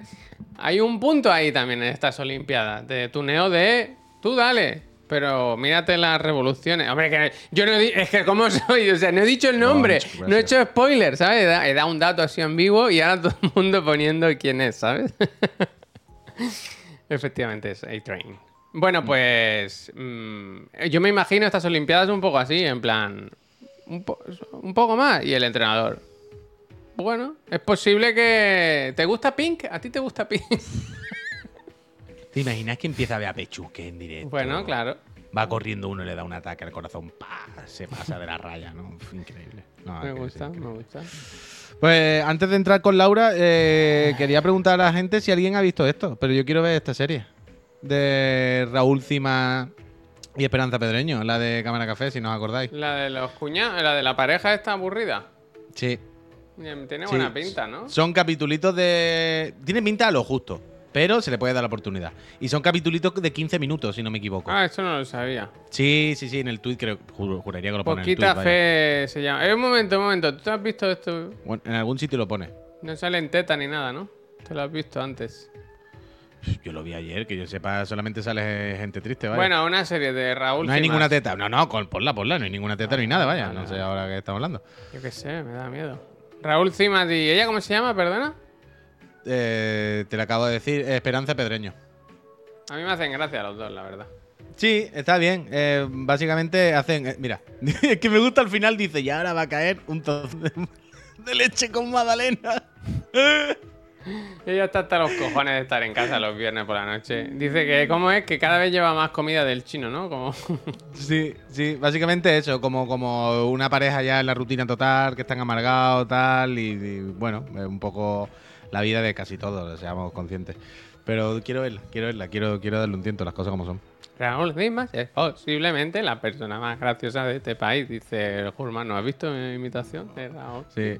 hay un punto ahí también en estas Olimpiadas de tuneo de, tú dale, pero mírate las revoluciones. Hombre, que yo no he es que cómo soy, o sea, no he dicho el nombre, no he hecho spoiler, ¿sabes? He dado un dato así en vivo y ahora todo el mundo poniendo quién es, ¿sabes? Efectivamente es A-Train. Bueno, pues mm, yo me imagino estas Olimpiadas un poco así, en plan, un, po- un poco más. Y el entrenador, bueno, es posible que... ¿Te gusta Pink? ¿A ti te gusta Pink? ¿Te imaginas que empieza a ver a Pechuque en directo? bueno, claro. Va corriendo uno y le da un ataque al corazón. ¡pah! Se pasa de la raya, ¿no? Increíble. No, Me gusta, me gusta. Pues antes de entrar con Laura, eh, quería preguntar a la gente si alguien ha visto esto. Pero yo quiero ver esta serie. De Raúl Cima y Esperanza Pedreño, la de Cámara Café, si no os acordáis. La de los cuñados, la de la pareja está aburrida. Sí. Tiene Sí. buena pinta, ¿no? Son capitulitos de. Tiene pinta a lo justo, pero se le puede dar la oportunidad. Y son capitulitos de 15 minutos, si no me equivoco. Ah, eso no lo sabía. Sí, sí, sí, en el tweet creo. juro- juraría que lo pone. en el Poquita tuit, vaya. fe se llama. Eh, un momento, un momento. ¿Tú te has visto esto? Bueno, en algún sitio lo pone. No sale en teta ni nada, ¿no? Te lo has visto antes. Yo lo vi ayer, que yo sepa, solamente sale gente triste, vaya. Bueno, una serie de Raúl. no hay ninguna teta. No, no, con- ponla, ponla. No hay ninguna teta ni nada, vaya. No sé ahora que estamos hablando. Yo qué sé, me da miedo. Raúl Cimas y ella, ¿cómo se llama? Perdona. Eh, te lo acabo de decir, Esperanza Pedreño. A mí me hacen gracia los dos, la verdad. Sí, está bien. Eh, básicamente hacen. eh, mira, es que me gusta al final, dice, y ahora va a caer un trozo de, de leche con magdalena. Ella está hasta los cojones de estar en casa los viernes por la noche. Dice que, ¿cómo es? Que cada vez lleva más comida del chino, ¿no? Como. Sí, sí, básicamente eso, como, como una pareja ya en la rutina total, que están amargados, tal, y, y, bueno, es un poco la vida de casi todos, seamos conscientes. Pero quiero verla, quiero verla, quiero, quiero darle un tiento, las cosas como son. Raúl Cimas es posiblemente la persona más graciosa de este país, dice el Jurman. ¿No has visto mi imitación de Raúl? Sí.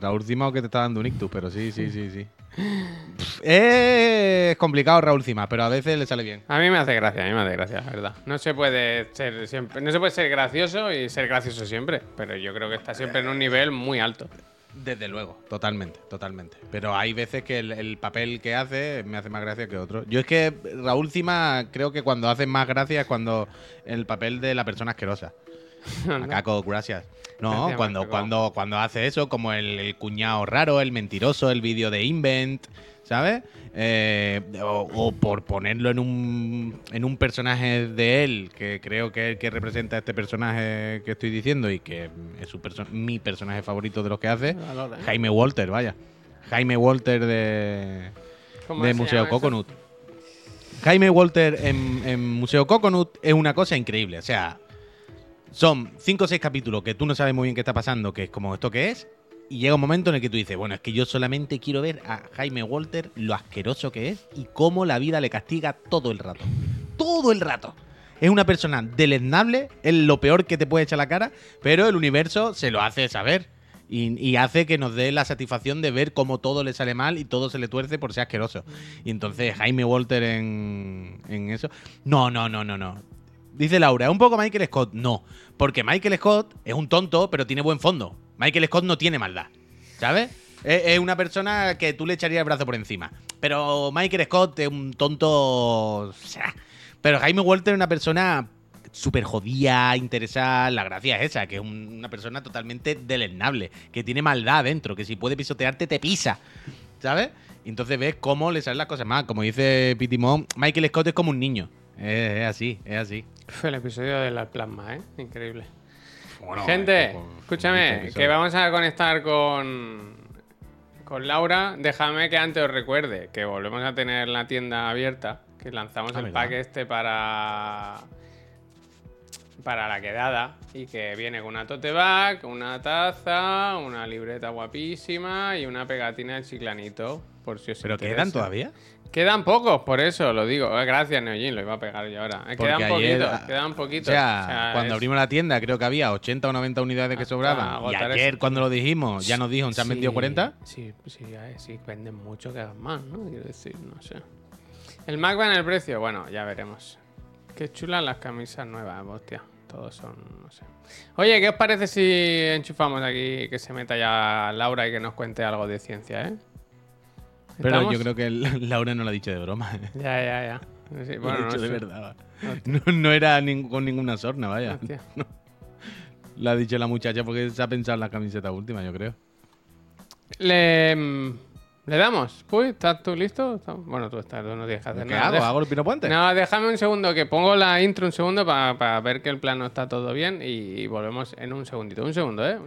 Raúl Cima o que te está dando un ictus, pero sí, sí, sí, sí. Es complicado Raúl Cima, pero a veces le sale bien. A mí me hace gracia, a mí me hace gracia, la verdad. No se puede ser siempre, no se puede ser gracioso y ser gracioso siempre, pero yo creo que está siempre en un nivel muy alto. Desde luego, totalmente, totalmente. Pero hay veces que el, el papel que hace me hace más gracia que otro. Yo es que Raúl Cima creo que cuando hace más gracia es cuando el papel de la persona asquerosa. Macaco, gracias. No, Gracias, cuando, cuando, cuando hace eso, como el, el cuñado raro, el mentiroso, el vídeo de Invent, ¿sabes? Eh, o, o por ponerlo en un, en un personaje de él, que creo que es el que representa a este personaje que estoy diciendo y que es su perso- mi personaje favorito de los que hace, Valora. Jaime Walter, vaya. Jaime Walter de, ¿Cómo de se Museo? Coconut. Jaime Walter en, en Museo Coconut es una cosa increíble. O sea, son cinco o seis capítulos que tú no sabes muy bien qué está pasando, que es como esto que es. Y llega un momento en el que tú dices, bueno, es que yo solamente quiero ver a Jaime Walter lo asqueroso que es y cómo la vida le castiga todo el rato. Todo el rato. Es una persona deleznable, es lo peor que te puede echar la cara, pero el universo se lo hace saber. Y, y hace que nos dé la satisfacción de ver cómo todo le sale mal y todo se le tuerce por ser asqueroso. Y entonces Jaime Walter en, en eso. No, no, no, no, no. Dice Laura, ¿es un poco Michael Scott? No, porque Michael Scott es un tonto, pero tiene buen fondo. Michael Scott no tiene maldad, ¿sabes? Es, una persona que tú le echarías el brazo por encima. Pero Michael Scott es un tonto... Pero Jaime Walter es una persona súper jodida, interesada. La gracia es esa, que es un- una persona totalmente deleznable, que tiene maldad dentro, que si puede pisotearte, te pisa. ¿Sabes? Entonces ves cómo le salen las cosas mal. Como dice Pity Mom, Michael Scott es como un niño. Es, es así, es así. Fue el episodio de la plasma, ¿eh? Increíble. Bueno, Gente, escúchame, que vamos a conectar con, con Laura. Déjame que antes os recuerde que volvemos a tener la tienda abierta, que lanzamos Ah, el pack este para para la quedada y que viene con una tote bag, una taza, una libreta guapísima y una pegatina de chiclanito, por si os ¿Pero interesa. quedan todavía? Quedan pocos, por eso lo digo. Eh, Gracias, Neojin, lo iba a pegar yo ahora. Eh, Porque Quedan ayer, poquitos, ah, quedan poquitos. O sea, cuando es- abrimos la tienda creo que había 80 o 90 unidades que sobraban. Y ayer cuando lo dijimos ya nos dijo, ¿se han vendido Sí, 40? Sí, sí, eh, sí, venden mucho que hagan más, ¿no? Quiero decir, no sé. ¿El Mac va en el precio? Bueno, ya veremos. Qué chulas las camisas nuevas, hostia. Todos son, no sé. Oye, ¿qué os parece si enchufamos aquí que se meta ya Laura y que nos cuente algo de ciencia, eh? Pero ¿Estamos? yo creo que Laura no lo ha dicho de broma. ¿eh? Ya, ya, ya. Sí, Lo ha no dicho de verdad. No, no era con ninguna sorna, vaya. Hostia. Lo ha dicho la muchacha porque se ha pensado en la camiseta última, yo creo. Le, mm, ¿Le damos? Puy, ¿estás tú listo? Bueno, tú estás, tú no tienes que hacer ¿Qué nada. hago? Deja- ¿Hago el pino puente? No, déjame un segundo, que pongo la intro un segundo para ver que el plano está todo bien y volvemos en un segundito. Un segundo, ¿eh?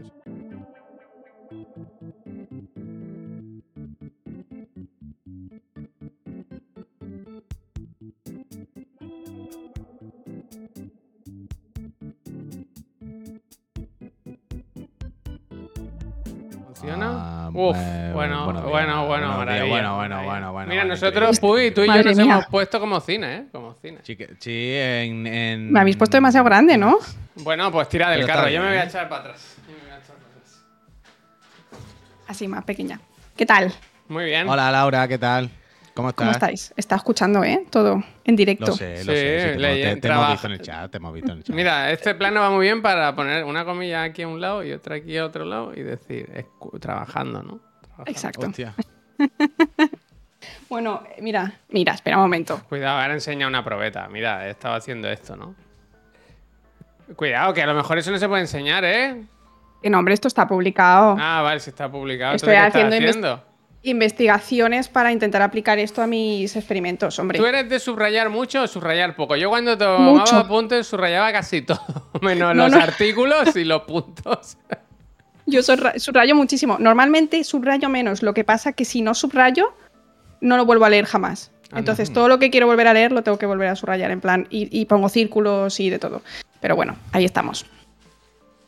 ¿Funciona? Ah, Uf, eh, bueno, bueno, bueno, maravilla, bueno, bueno, bueno, bueno, Mira, bueno, nosotros, Puy, tú y yo nos mía. hemos puesto como cine, ¿eh? Como cine. Sí, en, en- Me habéis puesto demasiado grande, ¿no? Bueno, pues tira del Pero carro, yo bien, me voy a ¿eh? echar para atrás. Yo me voy a echar para atrás. Así, más pequeña. ¿Qué tal? Muy bien. Hola Laura, ¿qué tal? ¿Cómo estás? ¿Cómo estáis? Está escuchando, ¿eh? Todo en directo. Lo sé, lo Sí, sé. sí, te, te- hemos visto en el chat, te hemos visto en el chat. Mira, este plano va muy bien para poner una comilla aquí a un lado y otra aquí a otro lado y decir, trabajando, ¿no? Trabajando. Exacto. Hostia. Bueno, mira, mira, espera un momento. Cuidado, ahora enseña una probeta. Mira, he estado haciendo esto, ¿no? Cuidado, que a lo mejor eso no se puede enseñar, ¿eh? Que no, hombre, esto está publicado. Ah, vale, si está publicado. Estoy Entonces, ¿qué haciendo haciendo? Investigaciones para intentar aplicar esto a mis experimentos, hombre. ¿Tú eres de subrayar mucho o subrayar poco? Yo cuando tomaba Mucho. apuntes subrayaba casi todo, menos No, los no. artículos y los puntos. Yo subrayo muchísimo. Normalmente subrayo menos. Lo que pasa que si no subrayo, no lo vuelvo a leer jamás. Anda. Entonces, todo lo que quiero volver a leer lo tengo que volver a subrayar en plan. Y, y pongo círculos y de todo. Pero bueno, ahí estamos.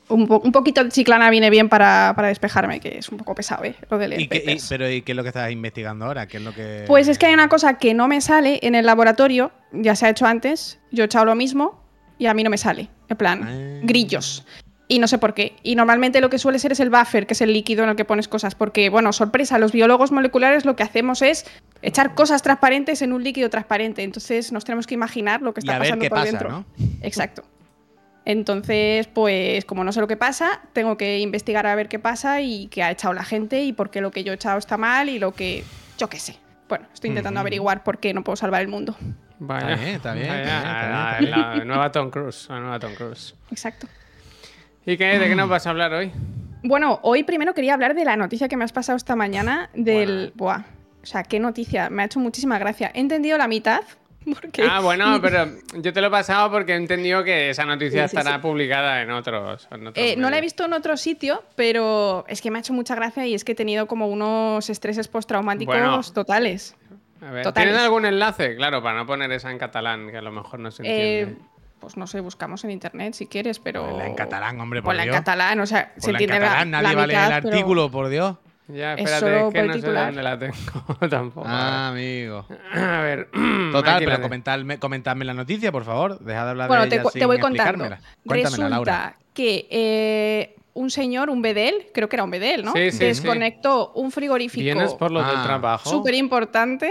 Un, po- un poquito de chiclana viene bien para, para despejarme, que es un poco pesado, ¿eh? Lo de leer ¿Y qué, y- pero ¿y qué es lo que estás investigando ahora? ¿Qué es lo que...? Pues es que hay una cosa que no me sale en el laboratorio, ya se ha hecho antes, yo he echado lo mismo y a mí no me sale, en plan, Ah. grillos. Y no sé por qué. Y normalmente lo que suele ser es el buffer, que es el líquido en el que pones cosas, porque, bueno, sorpresa, los biólogos moleculares lo que hacemos es echar cosas transparentes en un líquido transparente, entonces nos tenemos que imaginar lo que y está a ver pasando qué por pasa, dentro. ¿no? Exacto. Entonces, pues como no sé lo que pasa, tengo que investigar a ver qué pasa y qué ha echado la gente y por qué lo que yo he echado está mal y lo que yo qué sé. Bueno, estoy intentando averiguar por qué no puedo salvar el mundo. Bien, está bien, Vaya, está bien, está la- bien, la nueva Tom Cruise. La nueva Tom Cruise. Exacto. ¿Y qué, de qué nos vas a hablar hoy? Bueno, hoy primero quería hablar de la noticia que me has pasado esta mañana del... Buah. O sea, qué noticia. Me ha hecho muchísima gracia. He entendido la mitad. Porque Ah, bueno, pero yo te lo he pasado porque he entendido que esa noticia Sí, sí, estará sí. publicada en otros. en otros Eh, no la he visto en otro sitio, pero es que me ha hecho mucha gracia y es que he tenido como unos estreses postraumáticos Bueno. totales. A ver, totales. ¿Tienes algún enlace? Claro, para no poner esa en catalán, que a lo mejor no se Eh, entiende. pues no sé, buscamos en internet si quieres, pero. Ponla en catalán, hombre, por Ponla en Dios. catalán, o sea, se Ponla en entiende la- catalán, la, nadie va a leer mitad, el pero- artículo, por Dios. Ya, es espérate, solo es que no sé dónde la tengo tampoco. Ah, amigo. A ver. Total, pero comentadme, comentadme la noticia, por favor. Deja de hablar Bueno, de te, ella te sin voy contando. Resulta Laura. que eh, un señor, un bedel, creo que era un bedel, ¿no? Sí, sí, sí. Desconectó un frigorífico ¿Vienes por lo del Ah. trabajo? súper importante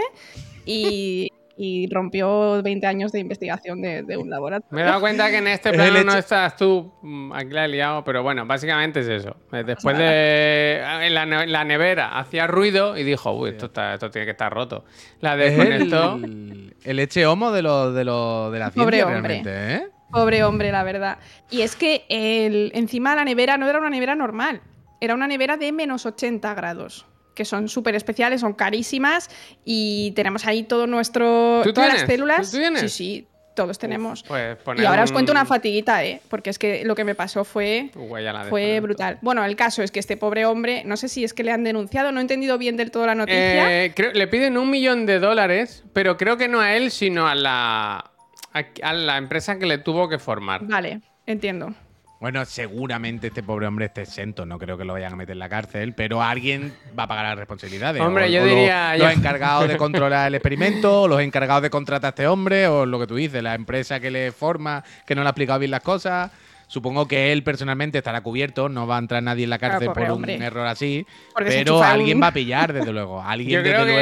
y, y rompió 20 años de investigación de, de un laboratorio. Me he dado cuenta que en este Es plano no estás tú, mm, aquí la he liado, pero bueno, básicamente es eso. Eh, Después de. En la, la nevera hacía ruido y dijo, uy, esto, está- esto tiene que estar roto. La Es desconectó. el, el eche homo de, lo, de, lo, de la Pobre ciencia, hombre. realmente, ¿eh? Pobre hombre, la verdad. Y es que el, encima la nevera no era una nevera normal, era una nevera de menos 80 grados, que son súper especiales, son carísimas y tenemos ahí todo nuestro, ¿Tú todas las tienes? células. ¿Tú tienes? Sí, sí, todos tenemos. Pues y ahora os cuento una fatiguita, ¿eh? Porque es que lo que me pasó fue, Uy, fue brutal. Bueno, el caso es que este pobre hombre, no sé si es que le han denunciado, no he entendido bien del todo la noticia. Eh, creo- le piden un millón de dólares, pero creo que no a él, sino a la, a, a la empresa que le tuvo que formar. Vale, entiendo. Bueno, seguramente este pobre hombre esté exento, no creo que lo vayan a meter en la cárcel, pero alguien va a pagar las responsabilidades. Hombre, O- yo o diría- Los yo- encargados de controlar el experimento, o los encargados de contratar a este hombre, o lo que tú dices, la empresa que le forma, que no le ha explicado bien las cosas. Supongo que él personalmente estará cubierto, no va a entrar nadie en la cárcel por un hombre. error así, pero alguien un- va a pillar, desde luego. Alguien, Yo desde que, luego.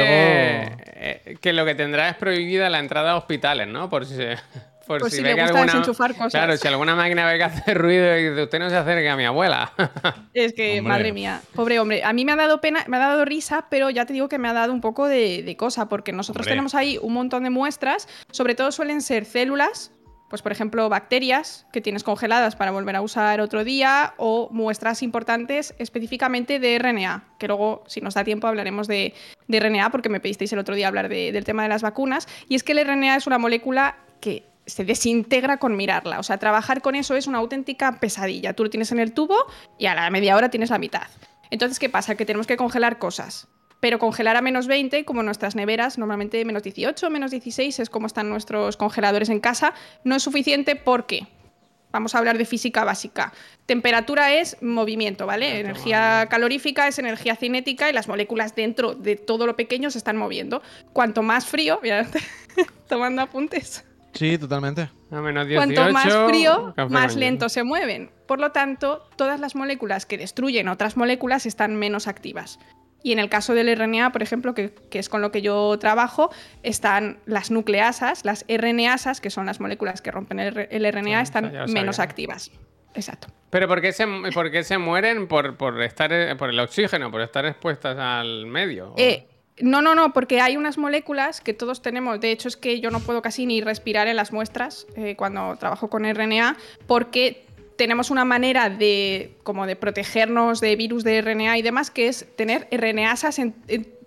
eh, que lo que tendrá es prohibida la entrada a hospitales, ¿no? Por si, se- por Por si, si ve le que gusta alguna, desenchufar cosas. Claro, si alguna máquina ve que hace ruido y dice, usted no se acerque a mi abuela. Es que, Hombre. madre mía, pobre hombre. A mí me ha dado pena, me ha dado risa, pero ya te digo que me ha dado un poco de, de cosa, porque nosotros Hombre. tenemos ahí un montón de muestras, sobre todo suelen ser células, pues por ejemplo bacterias que tienes congeladas para volver a usar otro día, o muestras importantes específicamente de RNA, que luego, si nos da tiempo, hablaremos de, de RNA, porque me pedisteis el otro día hablar de- del tema de las vacunas, y es que el RNA es una molécula que se desintegra con mirarla. O sea, trabajar con eso es una auténtica pesadilla. Tú lo tienes en el tubo y a la media hora tienes la mitad. Entonces, ¿qué pasa? Que tenemos que congelar cosas. Pero congelar a menos 20, como nuestras neveras, normalmente menos 18, menos 16 es como están nuestros congeladores en casa, no es suficiente porque, vamos a hablar de física básica, temperatura es movimiento, ¿vale? Energía calorífica es energía cinética y las moléculas dentro de todo lo pequeño se están moviendo. Cuanto más frío, mira, tomando apuntes. Sí, totalmente. A menos 18. Cuanto más frío, más lento se mueven. Por lo tanto, todas las moléculas que destruyen otras moléculas están menos activas. Y en el caso del RNA, por ejemplo, que, que es con lo que yo trabajo, están las nucleasas, las RNasas, que son las moléculas que rompen el, RNA, Sí, están menos activas. Exacto. Pero ¿por qué se, por qué se mueren? Por, por estar por el oxígeno, por estar expuestas al medio. Eh, no, no, no, porque hay unas moléculas que todos tenemos. De hecho, es que yo no puedo casi ni respirar en las muestras eh, cuando trabajo con RNA, porque tenemos una manera de como de protegernos de virus de RNA y demás, que es tener RNasas en,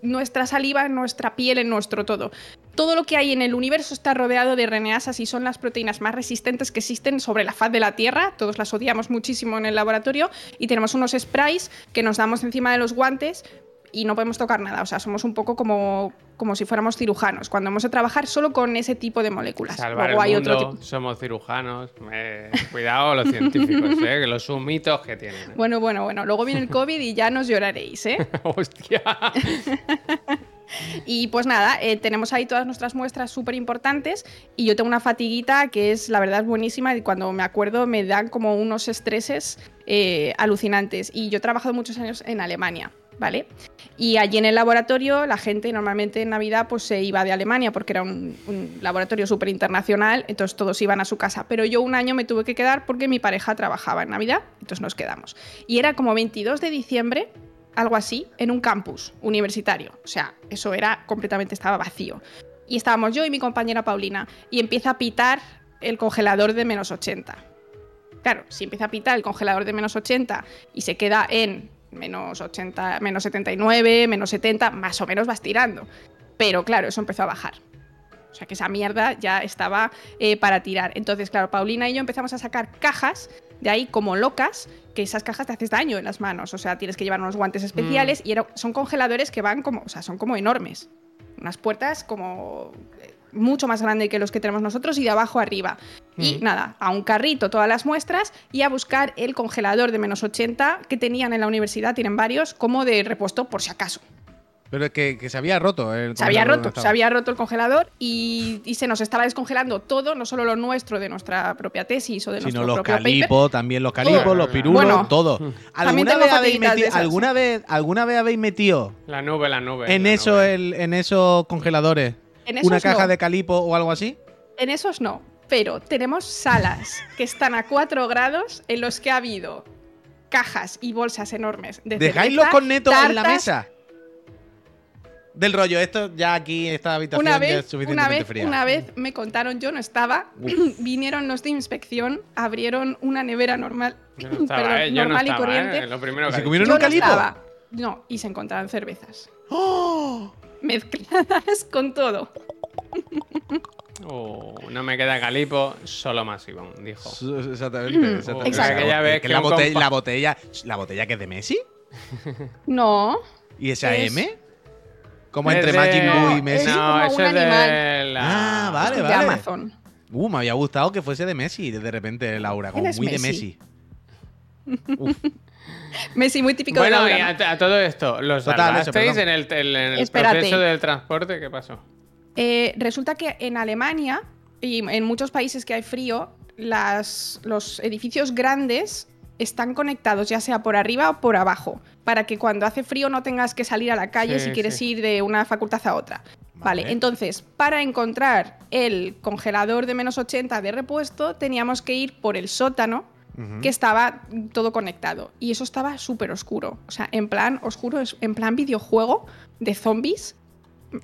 nuestra saliva, en nuestra piel, en nuestro todo. Todo lo que hay en el universo está rodeado de RNasas y son las proteínas más resistentes que existen sobre la faz de la Tierra. Todos las odiamos muchísimo en el laboratorio y tenemos unos sprays que nos damos encima de los guantes y no podemos tocar nada. O sea, somos un poco como, como si fuéramos cirujanos. Cuando hemos de trabajar solo con ese tipo de moléculas. Salvar Luego el hay mundo, otro tipo. somos cirujanos. eh, cuidado los científicos, eh, que los sumitos que tienen. eh. Bueno, bueno, bueno. Luego viene el COVID y ya nos lloraréis, ¿eh? Hostia. Y pues nada, eh, tenemos ahí todas nuestras muestras súper importantes y yo tengo una fatiguita que es, la verdad, buenísima y cuando me acuerdo me dan como unos estreses eh, alucinantes. Y yo he trabajado muchos años en Alemania, ¿vale? Y allí en el laboratorio la gente normalmente en Navidad pues se iba de Alemania porque era un, laboratorio súper internacional, entonces todos iban a su casa. Pero yo un año me tuve que quedar porque mi pareja trabajaba en Navidad, entonces nos quedamos. Y era como 22 de diciembre algo así, en un campus universitario. O sea, eso era completamente, estaba vacío. Y estábamos yo y mi compañera Paulina, y empieza a pitar el congelador de menos 80. Claro, si empieza a pitar el congelador de menos 80 y se queda en menos 80, menos 79, menos 70, más o menos vas tirando. Pero claro, eso empezó a bajar. O sea que esa mierda ya estaba eh, para tirar. Entonces, claro, Paulina y yo empezamos a sacar cajas de ahí como locas, que esas cajas te haces daño en las manos. O sea, tienes que llevar unos guantes especiales y era- son congeladores que van como, o sea, son como enormes. Unas puertas como mucho más grandes que los que tenemos nosotros y de abajo arriba. Y Mm. nada, a un carrito todas las muestras y a buscar el congelador de menos 80 que tenían en la universidad, tienen varios, como de repuesto por si acaso. Pero es que, que se había roto. El Se había congelador roto, se había roto el congelador y, y se nos estaba descongelando todo, no solo lo nuestro de nuestra propia tesis o de Sino nuestro los calipos, también los calipos, Todo. los pirulos, Bueno, todo. ¿Alguna vez, habéis fatiguitas de meti- esas. ¿alguna, vez, ¿Alguna vez habéis metido La nube, la nube. en, la eso, nube. el- en esos congeladores una caja no. de calipo o algo así? En esos no, pero tenemos salas que están a 4 grados en los que ha habido cajas y bolsas enormes de ¿Dejáis cerveza, los cornetos en la tartas. mesa? Del rollo, esto ya aquí, esta habitación Una ya es vez, suficientemente una, vez, fría. una vez me contaron, yo no estaba, vinieron los de inspección, abrieron una nevera normal, Yo no estaba, perdón, eh, yo no normal y corriente. eh, Lo primero ¿Y que se comieron un no calipo? estaba. No, y se encontraban cervezas. ¡Oh! Mezcladas con todo. Oh, no me queda calipo, solo más Iván, dijo. Exactamente, exactamente. Exacto. Que que la, botella, la botella, la botella que es de Messi No. y esa Es- M, como entre de- Majin Buu y es Messi. No, un eso es de la... Ah, vale, de vale. Amazon. Uh, me había gustado que fuese de Messi, de repente Laura, como muy de Messi. Messi. Uf, Messi, muy típico de Bueno, Laura, y ¿no? a, a todo esto, ¿los Total, salvasteis en el, el- en el Espérate. proceso del transporte? ¿Qué pasó? Eh, resulta que en Alemania y en muchos países que hay frío, las, los edificios grandes están conectados ya sea por arriba o por abajo, para que cuando hace frío no tengas que salir a la calle Sí, si quieres sí. ir de una facultad a otra. Vale. Vale. entonces, para encontrar el congelador de menos 80 de repuesto, teníamos que ir por el sótano, Que estaba todo conectado. Y eso estaba súper oscuro. O sea, en plan oscuro, en plan videojuego de zombies.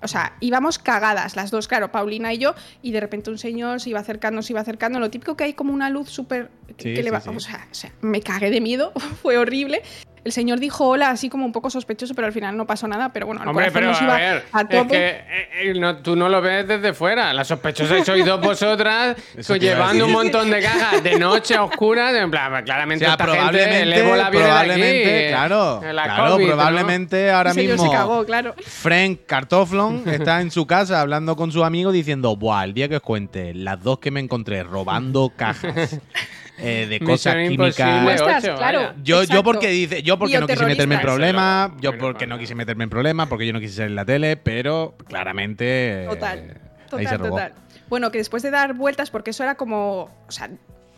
O sea, íbamos cagadas las dos, claro, Paulina y yo, y de repente un señor se iba acercando, se iba acercando. Lo típico que hay como una luz súper. Sí, que le sí, va- sí. O, sea, o sea, me cagué de miedo, fue horrible. El señor dijo hola, así como un poco sospechoso, pero al final no pasó nada. Pero bueno, el Hombre, corazón pero nos a iba ver, a es tope. que eh, eh, no- tú no lo ves desde fuera. Las sospechosas sois dos vosotras a llevando un montón de cajas de noche a oscuras. En plan, pues, O claramente sea, esta gente, el probablemente, ébola viene de aquí. probablemente, eh, claro, la claro, COVID, ¿no? probablemente ahora el señor mismo se cagó, claro. Frank Cartoflon está en su casa hablando con su amigo diciendo, buah, el día que os cuente las dos que me encontré robando cajas eh, de cosas químicas. Imposible Muestras, 8, claro. vaya. Yo, yo porque dice, yo porque no quise meterme en problemas, yo porque no quise meterme en problemas, porque yo no quise salir en la tele, pero claramente eh, Total, ahí se total, robó. total. Bueno, que después de dar vueltas, porque eso era como. O sea,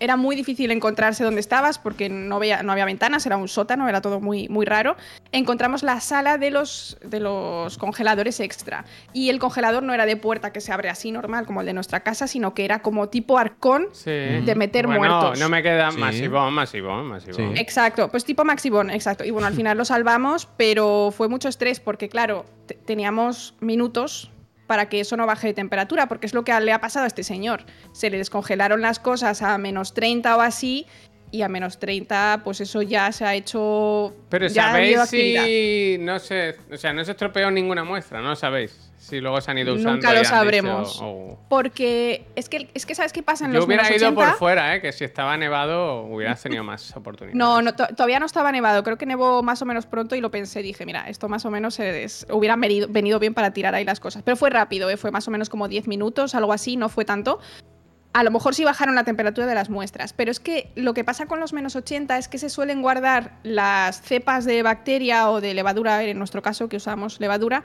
era muy difícil encontrarse donde estabas porque no había, no había ventanas, era un sótano, era todo muy, muy raro. Encontramos la sala de los, de los congeladores extra. Y el congelador no era de puerta que se abre así normal, como el de nuestra casa, sino que era como tipo arcón Sí. de meter bueno, muertos. No me queda Sí. masivón, masivón, masivón. Sí. Exacto, pues tipo Maxibón, exacto. Y bueno, al final lo salvamos, pero fue mucho estrés porque, claro, te- teníamos minutos para que eso no baje de temperatura, porque es lo que le ha pasado a este señor. Se le descongelaron las cosas a menos 30 o así, y a menos 30, pues eso ya se ha hecho. Pero ya sabéis si no se, o sea, no se estropeó ninguna muestra, ¿no? Sabéis si luego se han ido usando. Nunca lo sabremos. dicho, "Oh". Porque es que, es que ¿sabes qué pasa en Yo los hubiera ido 80? por fuera, ¿eh? Que si estaba nevado hubieras tenido más oportunidades. No, no, to- todavía no estaba nevado. Creo que nevó más o menos pronto y lo pensé. Dije, mira, esto más o menos hubiera venido, venido bien para tirar ahí las cosas. Pero fue rápido, ¿eh? fue más o menos como 10 minutos, algo así, no fue tanto. A lo mejor sí bajaron la temperatura de las muestras, pero es que lo que pasa con los menos 80 es que se suelen guardar las cepas de bacteria o de levadura, en nuestro caso que usamos levadura,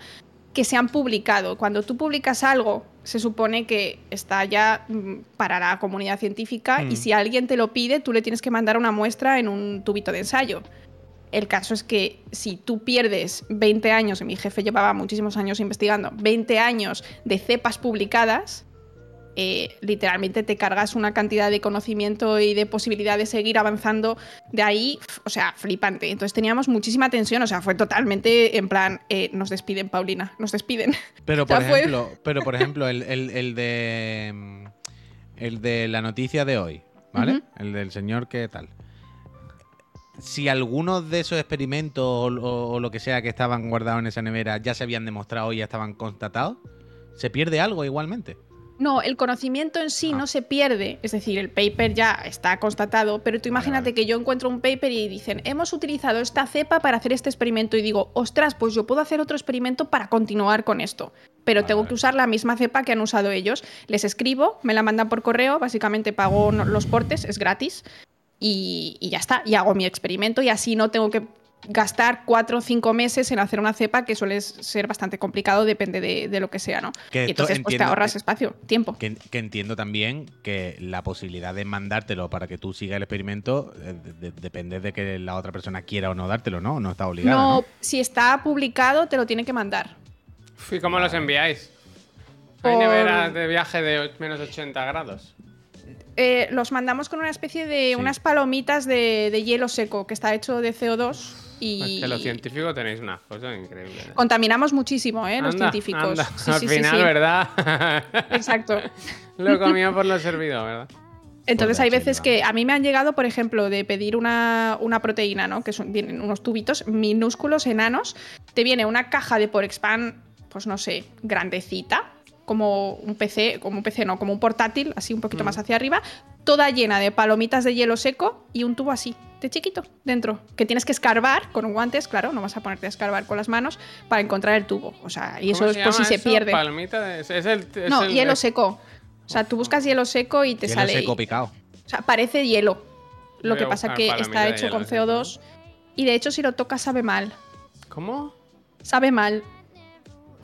que se han publicado. Cuando tú publicas algo, se supone que está ya mm, para la comunidad científica Mm. y si alguien te lo pide, tú le tienes que mandar una muestra en un tubito de ensayo. El caso es que si tú pierdes 20 años, y mi jefe llevaba muchísimos años investigando, 20 años de cepas publicadas, eh, literalmente te cargas una cantidad de conocimiento y de posibilidad de seguir avanzando de ahí, o sea, flipante. Entonces teníamos muchísima tensión, o sea, fue totalmente en plan, eh, nos despiden, Paulina, nos despiden. Pero O sea, por fue- ejemplo, pero por ejemplo, el, el- el de mm, el de la noticia de hoy, ¿vale? El del señor que tal. Si algunos de esos experimentos o, o- o lo que sea que estaban guardados en esa nevera ya se habían demostrado y ya estaban constatados, ¿se pierde algo igualmente? No, el conocimiento en sí Ah. no se pierde, es decir, el paper ya está constatado, pero tú imagínate vale. que yo encuentro un paper y dicen, hemos utilizado esta cepa para hacer este experimento y digo, ostras, pues yo puedo hacer otro experimento para continuar con esto, pero Vale, tengo que usar la misma cepa que han usado ellos. Les escribo, me la mandan por correo, básicamente pago los portes, es gratis, y, y ya está, y hago mi experimento y así no tengo que gastar cuatro o cinco meses en hacer una cepa que suele ser bastante complicado, depende de, de lo que sea, ¿no? Que y entonces pues te ahorras espacio, tiempo. Que, que entiendo también que la posibilidad de mandártelo para que tú sigas el experimento eh, de- de- depende de que la otra persona quiera o no dártelo, ¿no? No está obligada. No, ¿no? si está publicado, te lo tiene que mandar. ¿Y cómo los enviáis? ¿Hay Por- neveras de viaje de menos 80 grados? Eh, los mandamos con una especie de Sí. unas palomitas de, de hielo seco que está hecho de CO2 y Es que los científicos tenéis unas cosas increíbles. ¿eh? contaminamos muchísimo, ¿eh? los científicos. anda. Sí, Al sí, final, sí. ¿verdad? Exacto. Lo comido por lo servido, ¿verdad? Entonces hay veces que a mí me han llegado, por ejemplo, de pedir una, una proteína, ¿no? Que son, vienen unos tubitos minúsculos, enanos. Te viene una caja de Porexpan, pues no sé, grandecita, como un PC, como un PC, no, como un portátil, así un poquito Mm. más hacia arriba, toda llena de palomitas de hielo seco y un tubo así, de chiquito, dentro. Que tienes que escarbar con guantes, claro, no vas a ponerte a escarbar con las manos para encontrar el tubo. O sea, y eso ¿Cómo es por si se pierde. Palmita de... Es el, es No, el- hielo seco. O sea, tú buscas hielo seco y te Hielo sale. seco picado. O sea, parece hielo. Lo Voy que pasa que palomita está hecho hielo con seco, CO2. Y de hecho, si lo tocas, sabe mal. ¿Cómo? Sabe mal.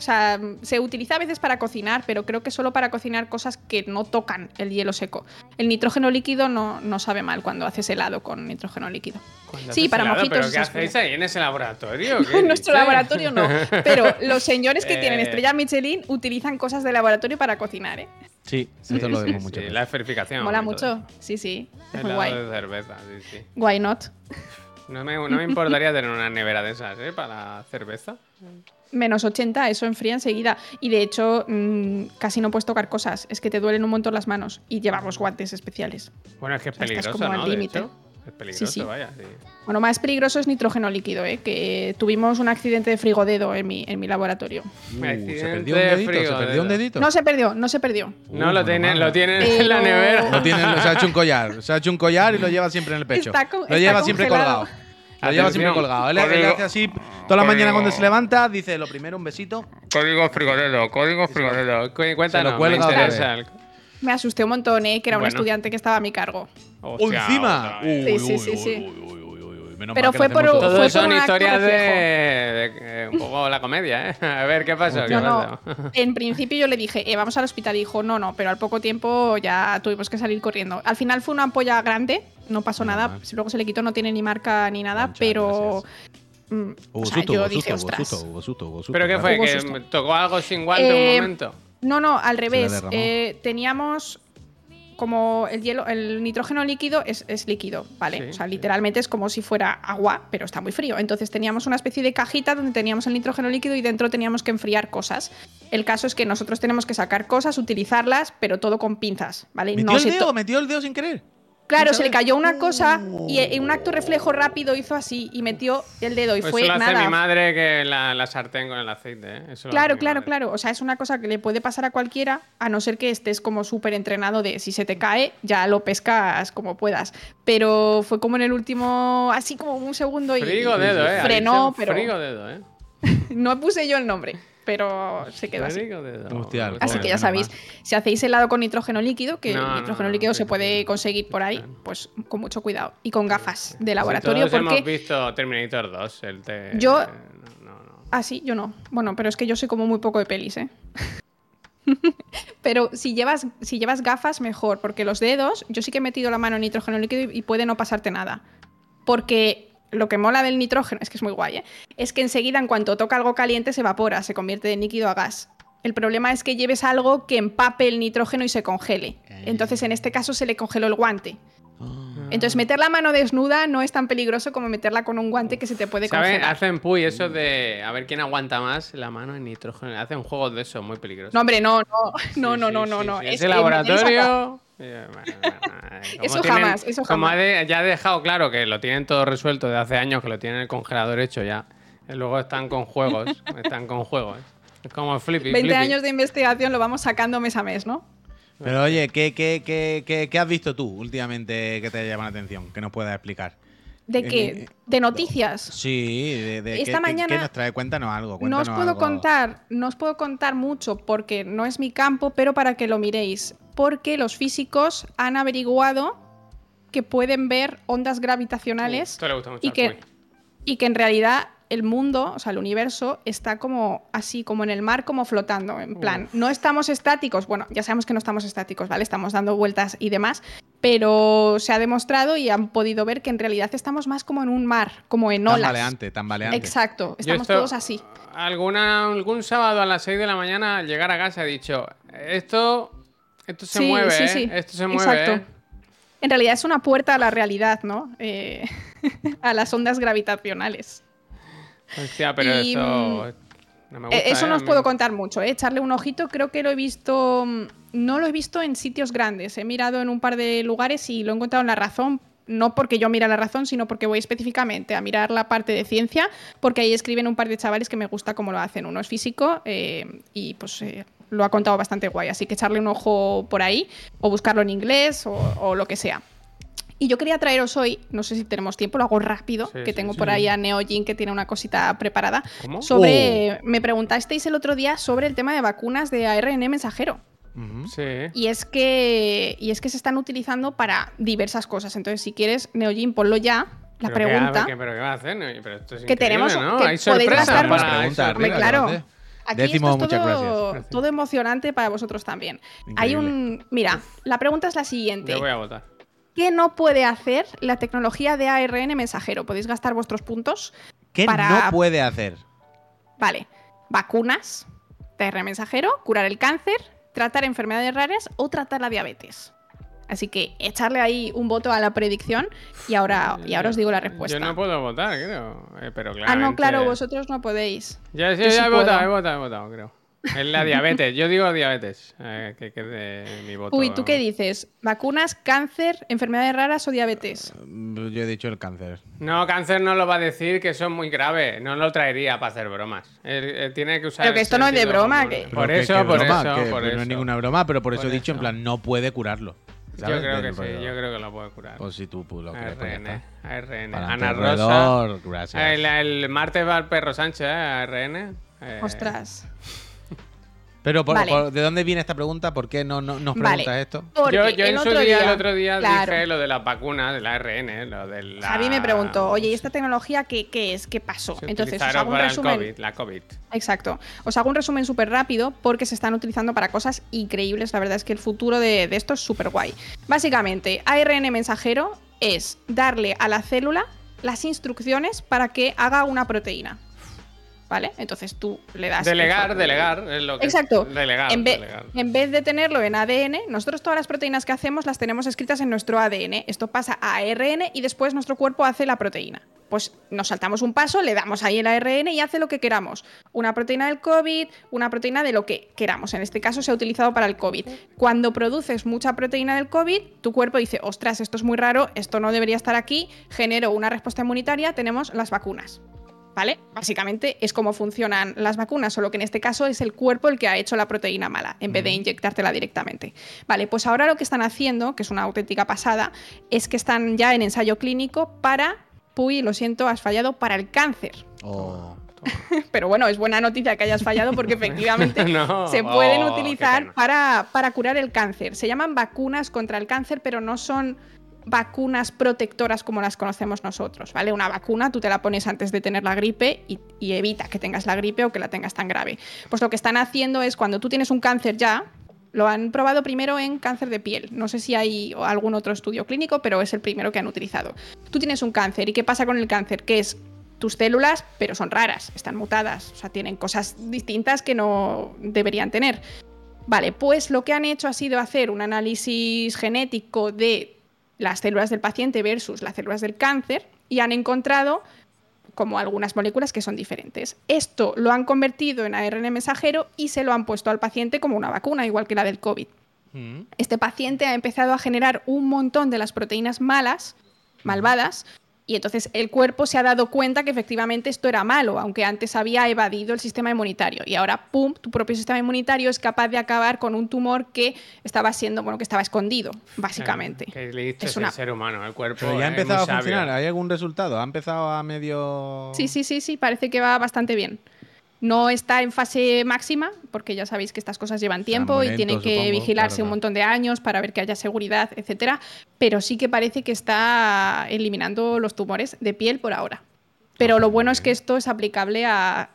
Sea, se utiliza a veces para cocinar, pero creo que solo para cocinar cosas que no tocan el hielo seco. El nitrógeno líquido no, no sabe mal cuando haces helado con nitrógeno líquido. Sí, para helado, mojitos ¿Pero qué hacéis ahí en ese laboratorio? ¿Qué En nuestro laboratorio no, pero los señores que tienen Eh. estrella Michelin utilizan cosas de laboratorio para cocinar, ¿eh? Sí, Sí, esto lo vemos sí, veces. La esferificación. Mola todo. mucho. Sí, sí. Es muy guay. de cerveza, sí, sí. Why not? No me, no me importaría tener una nevera de esas, ¿eh? Para cerveza. Menos 80, eso enfría enseguida. Y de hecho, mm, casi no puedes tocar cosas. Es que te duelen un montón las manos. Y llevamos guantes especiales. Bueno, es que es O sea, estás peligroso, como al ¿no? De límite. Es peligroso, sí. vaya, sí. Bueno, más peligroso es nitrógeno líquido, ¿eh? que tuvimos un accidente de frigodedo en mi, en mi laboratorio. Uh, se perdió un dedito, se frío, perdió un dedo. dedito. No se perdió, no se perdió. Uh, No, lo menos tienen, lo tienen en la Pero- nevera. Lo tiene, se ha hecho un collar. Se ha hecho un collar y lo lleva siempre en el pecho. Está con- lo está lleva siempre colgado. Lo lleva siempre colgado. Él, él hace así toda la mañana cuando se levanta, dice lo primero un besito. Código frigodedo, código frigodedo. Cu- Cuéntanos, me interesa. Me asusté un montón, ¿eh? que era un estudiante que estaba a mi cargo. Hostia, ¡Encima! Sí, sí, sí, sí. Menos Pero mal fue por-. Todo fue son historias de, reflejo. de- de- un poco la comedia, ¿eh? A ver, ¿qué pasó? ¿Qué No, no. pasó? En principio yo le dije, eh, vamos al hospital. Y dijo, no, no, pero al poco tiempo ya tuvimos que salir corriendo. Al final fue una ampolla grande, no pasó nada. mal. Luego se le quitó, no tiene ni marca ni nada, pero. mm, Hubo o sea, susto, yo hubo dije, susto, ostras. susto, hubo susto, hubo susto, ¿Pero qué fue? ¿Que tocó algo sin guante Eh, un momento? No, no, al revés. Eh, teníamos como el hielo, el nitrógeno líquido es, es líquido, ¿vale? Sí, o sea, sí. literalmente es como si fuera agua, pero está muy frío. Entonces teníamos una especie de cajita donde teníamos el nitrógeno líquido y dentro teníamos que enfriar cosas. El caso es que nosotros tenemos que sacar cosas, utilizarlas, pero todo con pinzas, ¿vale? ¿Metió No el dedo? ¿Metió el dedo sin querer? Claro, ¿Sin se le cayó una cosa y en un acto reflejo rápido hizo así y metió el dedo y Pues fue eso lo hace nada. mi madre que la, la sartén con el aceite, ¿eh? Eso Claro, claro, madre. claro. O sea, es una cosa que le puede pasar a cualquiera, a no ser que estés como súper entrenado de si se te cae, ya lo pescas como puedas. Pero fue como en el último, así como un segundo y Frigo dedo, ¿eh? Ha frenó, pero Frigo dedo, ¿eh? no puse yo el nombre, pero se quedó así. Así que ya sabéis, si hacéis helado con nitrógeno líquido, que No, el no, nitrógeno no, líquido se puede conseguir por ahí, pues con mucho cuidado. Y con gafas de laboratorio, todos hemos visto Terminator 2, el te... Yo- No, no, no. Ah, sí, yo no. Bueno, pero es que yo soy como muy poco de pelis, ¿eh? pero si llevas, si llevas gafas, mejor, porque los dedos, yo sí que he metido la mano en nitrógeno líquido y, y puede no pasarte nada. Porque lo que mola del nitrógeno, es que es muy guay, ¿eh? es que enseguida en cuanto toca algo caliente se evapora, se convierte de líquido a gas. El problema es que lleves algo que empape el nitrógeno y se congele. Entonces, en este caso, se le congeló el guante. Entonces, meter la mano desnuda no es tan peligroso como meterla con un guante que se te puede ¿Saben? congelar. Hacen puy eso de a ver quién aguanta más la mano en nitrógeno. Hacen juegos de eso muy peligrosos. No, hombre, no, no, Sí, no, no, sí, no, sí, no, sí. Es me laboratorio. eh, eh, como Eso jamás, eso Como jamás. ha de- ya ha dejado claro que lo tienen todo resuelto de hace años, que lo tienen en el congelador hecho ya. Y luego están con juegos. están con juegos. Es como Flippy. 20 Flippy. años de investigación lo vamos sacando mes a mes, ¿no? Pero oye, ¿qué, qué, qué, qué, qué has visto tú últimamente que te haya llamado la atención? Que nos puedas explicar. ¿De qué? eh, ¿De noticias? Sí, de, de Esta ¿qué, mañana- qué nos trae? Cuéntanos algo. No os puedo algo. contar, no os puedo contar mucho porque no es mi campo, pero para que lo miréis. Porque los físicos han averiguado que pueden ver ondas gravitacionales Esto le gusta mucho y que, y que en realidad el mundo, o sea, el universo, está como así, como en el mar, como flotando. En plan, no estamos estáticos. Bueno, ya sabemos que no estamos estáticos, ¿vale? Estamos dando vueltas y demás. Pero se ha demostrado y han podido ver que en realidad estamos más como en un mar, como en olas. Tambaleante, tambaleante. Exacto, estamos esto- todos así. Alguna, algún sábado a las 6 de la mañana al llegar a casa he dicho, esto, esto se Sí, mueve, sí, ¿eh? sí. esto se mueve. Exacto. ¿eh? En realidad es una puerta a la realidad, ¿no? Eh, a las ondas gravitacionales. Hostia, pero Y, eso mm, no me gusta. Eso ¿eh? no os puedo contar mucho, ¿eh? echarle un ojito. Creo que lo he visto. mm, No lo he visto en sitios grandes. He mirado en un par de lugares y lo he encontrado en la razón. No porque yo mire la razón, sino porque voy específicamente a mirar la parte de ciencia, porque ahí escriben un par de chavales que me gusta cómo lo hacen. Uno es físico eh, y pues eh, lo ha contado bastante guay, así que echarle un ojo por ahí o buscarlo en inglés o, o lo que sea. Y yo quería traeros hoy, no sé si tenemos tiempo, lo hago rápido, Sí, que sí, tengo sí. por ahí a Neojin que tiene una cosita preparada. ¿Cómo? Sobre, me preguntasteis el otro día sobre el tema de vacunas de ARN mensajero. Sí. Y es que, y es que se están utilizando para diversas cosas. Entonces, si quieres, Neojin, ponlo ya. La ¿Pero qué- pregunta. ¿qué- ¿Pero qué va a hacer? Pero esto es que tenemos- ¿no? que Hay podéis sorpresa para arriba, claro. que. Aquí Décimo, esto es muchas todo, gracias. todo emocionante para vosotros también. Hay un. Mira, la pregunta es la siguiente. Yo voy a votar. ¿Qué no puede hacer la tecnología de ARN mensajero? Podéis gastar vuestros puntos. ¿Qué para- no puede hacer? Vale. Vacunas de ARN mensajero, curar el cáncer, tratar enfermedades raras o tratar la diabetes. Así que echarle ahí un voto a la predicción y ahora, y ahora os digo la respuesta. Yo no puedo votar, creo. eh, pero ah, claramente... no, claro, vosotros no podéis. Ya, sí ya he puedo. votado, he votado, he votado, creo. Es la diabetes. Yo digo diabetes. eh, que quede mi voto. Uy, ¿tú qué dices? ¿Vacunas, cáncer, enfermedades raras o diabetes? Mm, Yo he dicho el cáncer. No, cáncer no lo va a decir, que eso es muy grave. No lo traería para hacer bromas. Él, él tiene que usar. Pero que esto no es de broma, que- Por eso, que por broma, eso, que por no eso. es ninguna broma, pero por, eso Por he dicho en plan, no puede curarlo. Yo creo que sí, yo creo que lo puede curar. O si tú pues, lo crees, pues ARN. ARN. Ana Rosa. gracias. El, el martes va el perro Sánchez, ¿eh? ARN. Eh, Ostras. Pero por- Vale. por- ¿de dónde viene esta pregunta? ¿Por qué no, no nos Vale. preguntas esto? Porque Yo, en su otro día, día, el otro día claro, dije lo de las vacunas, del ARN, lo de la... Javi me preguntó, oye, ¿y esta tecnología qué, qué es? ¿Qué pasó? Se Entonces, os hago un para el resumen. COVID, la COVID. Exacto. Os hago un resumen súper rápido porque se están utilizando para cosas increíbles. La verdad es que el futuro de, de esto es súper guay. Básicamente, ARN mensajero es darle a la célula las instrucciones para que haga una proteína. ¿Vale? Entonces tú le das. Delegar, el- delegar, es lo que Exacto. Delegar, en, vez, delegar. en vez de tenerlo en ADN, nosotros todas las proteínas que hacemos las tenemos escritas en nuestro ADN. Esto pasa a ARN y después nuestro cuerpo hace la proteína. Pues nos saltamos un paso, le damos ahí el ARN y hace lo que queramos. Una proteína del COVID, una proteína de lo que queramos. En este caso se ha utilizado para el COVID. Cuando produces mucha proteína del COVID, tu cuerpo dice, ostras, esto es muy raro, esto no debería estar aquí, genero una respuesta inmunitaria, tenemos las vacunas. ¿Vale? Básicamente es como funcionan las vacunas, solo que en este caso es el cuerpo el que ha hecho la proteína mala, en vez de inyectártela directamente. Vale, pues ahora lo que están haciendo, que es una auténtica pasada, es que están ya en ensayo clínico para, Puy, lo siento, has fallado para el cáncer. O- Pero bueno, es buena noticia que hayas fallado porque efectivamente No. se pueden Oh, utilizar para curar el cáncer. Se llaman vacunas contra el cáncer, pero no son vacunas protectoras como las conocemos nosotros, ¿vale? Una vacuna tú te la pones antes de tener la gripe y, y evita que tengas la gripe o que la tengas tan grave. Pues lo que están haciendo es cuando tú tienes un cáncer ya, lo han probado primero en cáncer de piel. No sé si hay algún otro estudio clínico, pero es el primero que han utilizado. Tú tienes un cáncer y ¿qué pasa con el cáncer? Que es tus células, pero son raras, están mutadas, o sea, tienen cosas distintas que no deberían tener. Vale, pues lo que han hecho ha sido hacer un análisis genético de las células del paciente versus las células del cáncer y han encontrado como algunas moléculas que son diferentes. Esto lo han convertido en ARN mensajero y se lo han puesto al paciente como una vacuna, igual que la del COVID. Mm. Este paciente ha empezado a generar un montón de las proteínas malas, malvadas, y entonces el cuerpo se ha dado cuenta que efectivamente esto era malo, aunque antes había evadido el sistema inmunitario. Y ahora, ¡pum!, tu propio sistema inmunitario es capaz de acabar con un tumor que estaba siendo, bueno, que estaba escondido, básicamente. Qué listo Es es, una- el ser humano, el cuerpo. Pero ya ha empezado a funcionar. ¿Hay algún resultado? ¿Ha empezado a medio...? Sí, sí, sí, sí, parece que va bastante bien. No está en fase máxima, porque ya sabéis que estas cosas llevan tiempo y tiene que supongo, vigilarse claro, un montón de años para ver que haya seguridad, etcétera. Pero sí que parece que está eliminando los tumores de piel por ahora. Pero lo bueno es que esto es aplicable a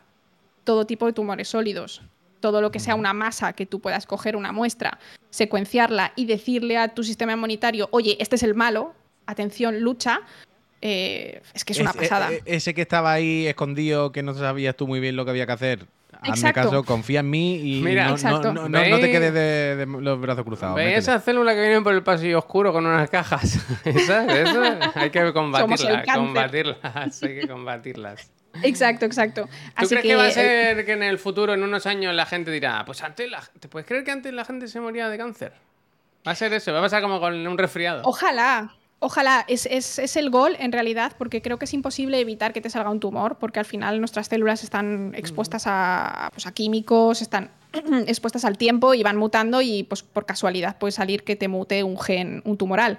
todo tipo de tumores sólidos. Todo lo que sea una masa que tú puedas coger una muestra, secuenciarla y decirle a tu sistema inmunitario, oye, este es el malo, atención, lucha, eh, es que es una Ese- pasada. e- ese que estaba ahí escondido, que no sabías tú muy bien lo que había que hacer. Hazme Exacto. caso, confía en mí y Mira, no, no- no- no- no te quedes de, de los brazos cruzados. ¿Veis métele. esas células que vienen por el pasillo oscuro con unas cajas? Esas, hay que combatirlas, hay que combatirlas. Exacto, exacto. ¿Tú Así crees que, va a eh, ser que en el futuro, en unos años, la gente dirá, pues antes, la- ¿te puedes creer que antes la gente se moría de cáncer? Va a ser eso, va a pasar como con un resfriado. Ojalá, ojalá, es, es- es el gol en realidad, porque creo que es imposible evitar que te salga un tumor, porque al final nuestras células están expuestas a, pues, a químicos, están expuestas al tiempo y van mutando y pues por casualidad puede salir que te mute un gen, un tumoral.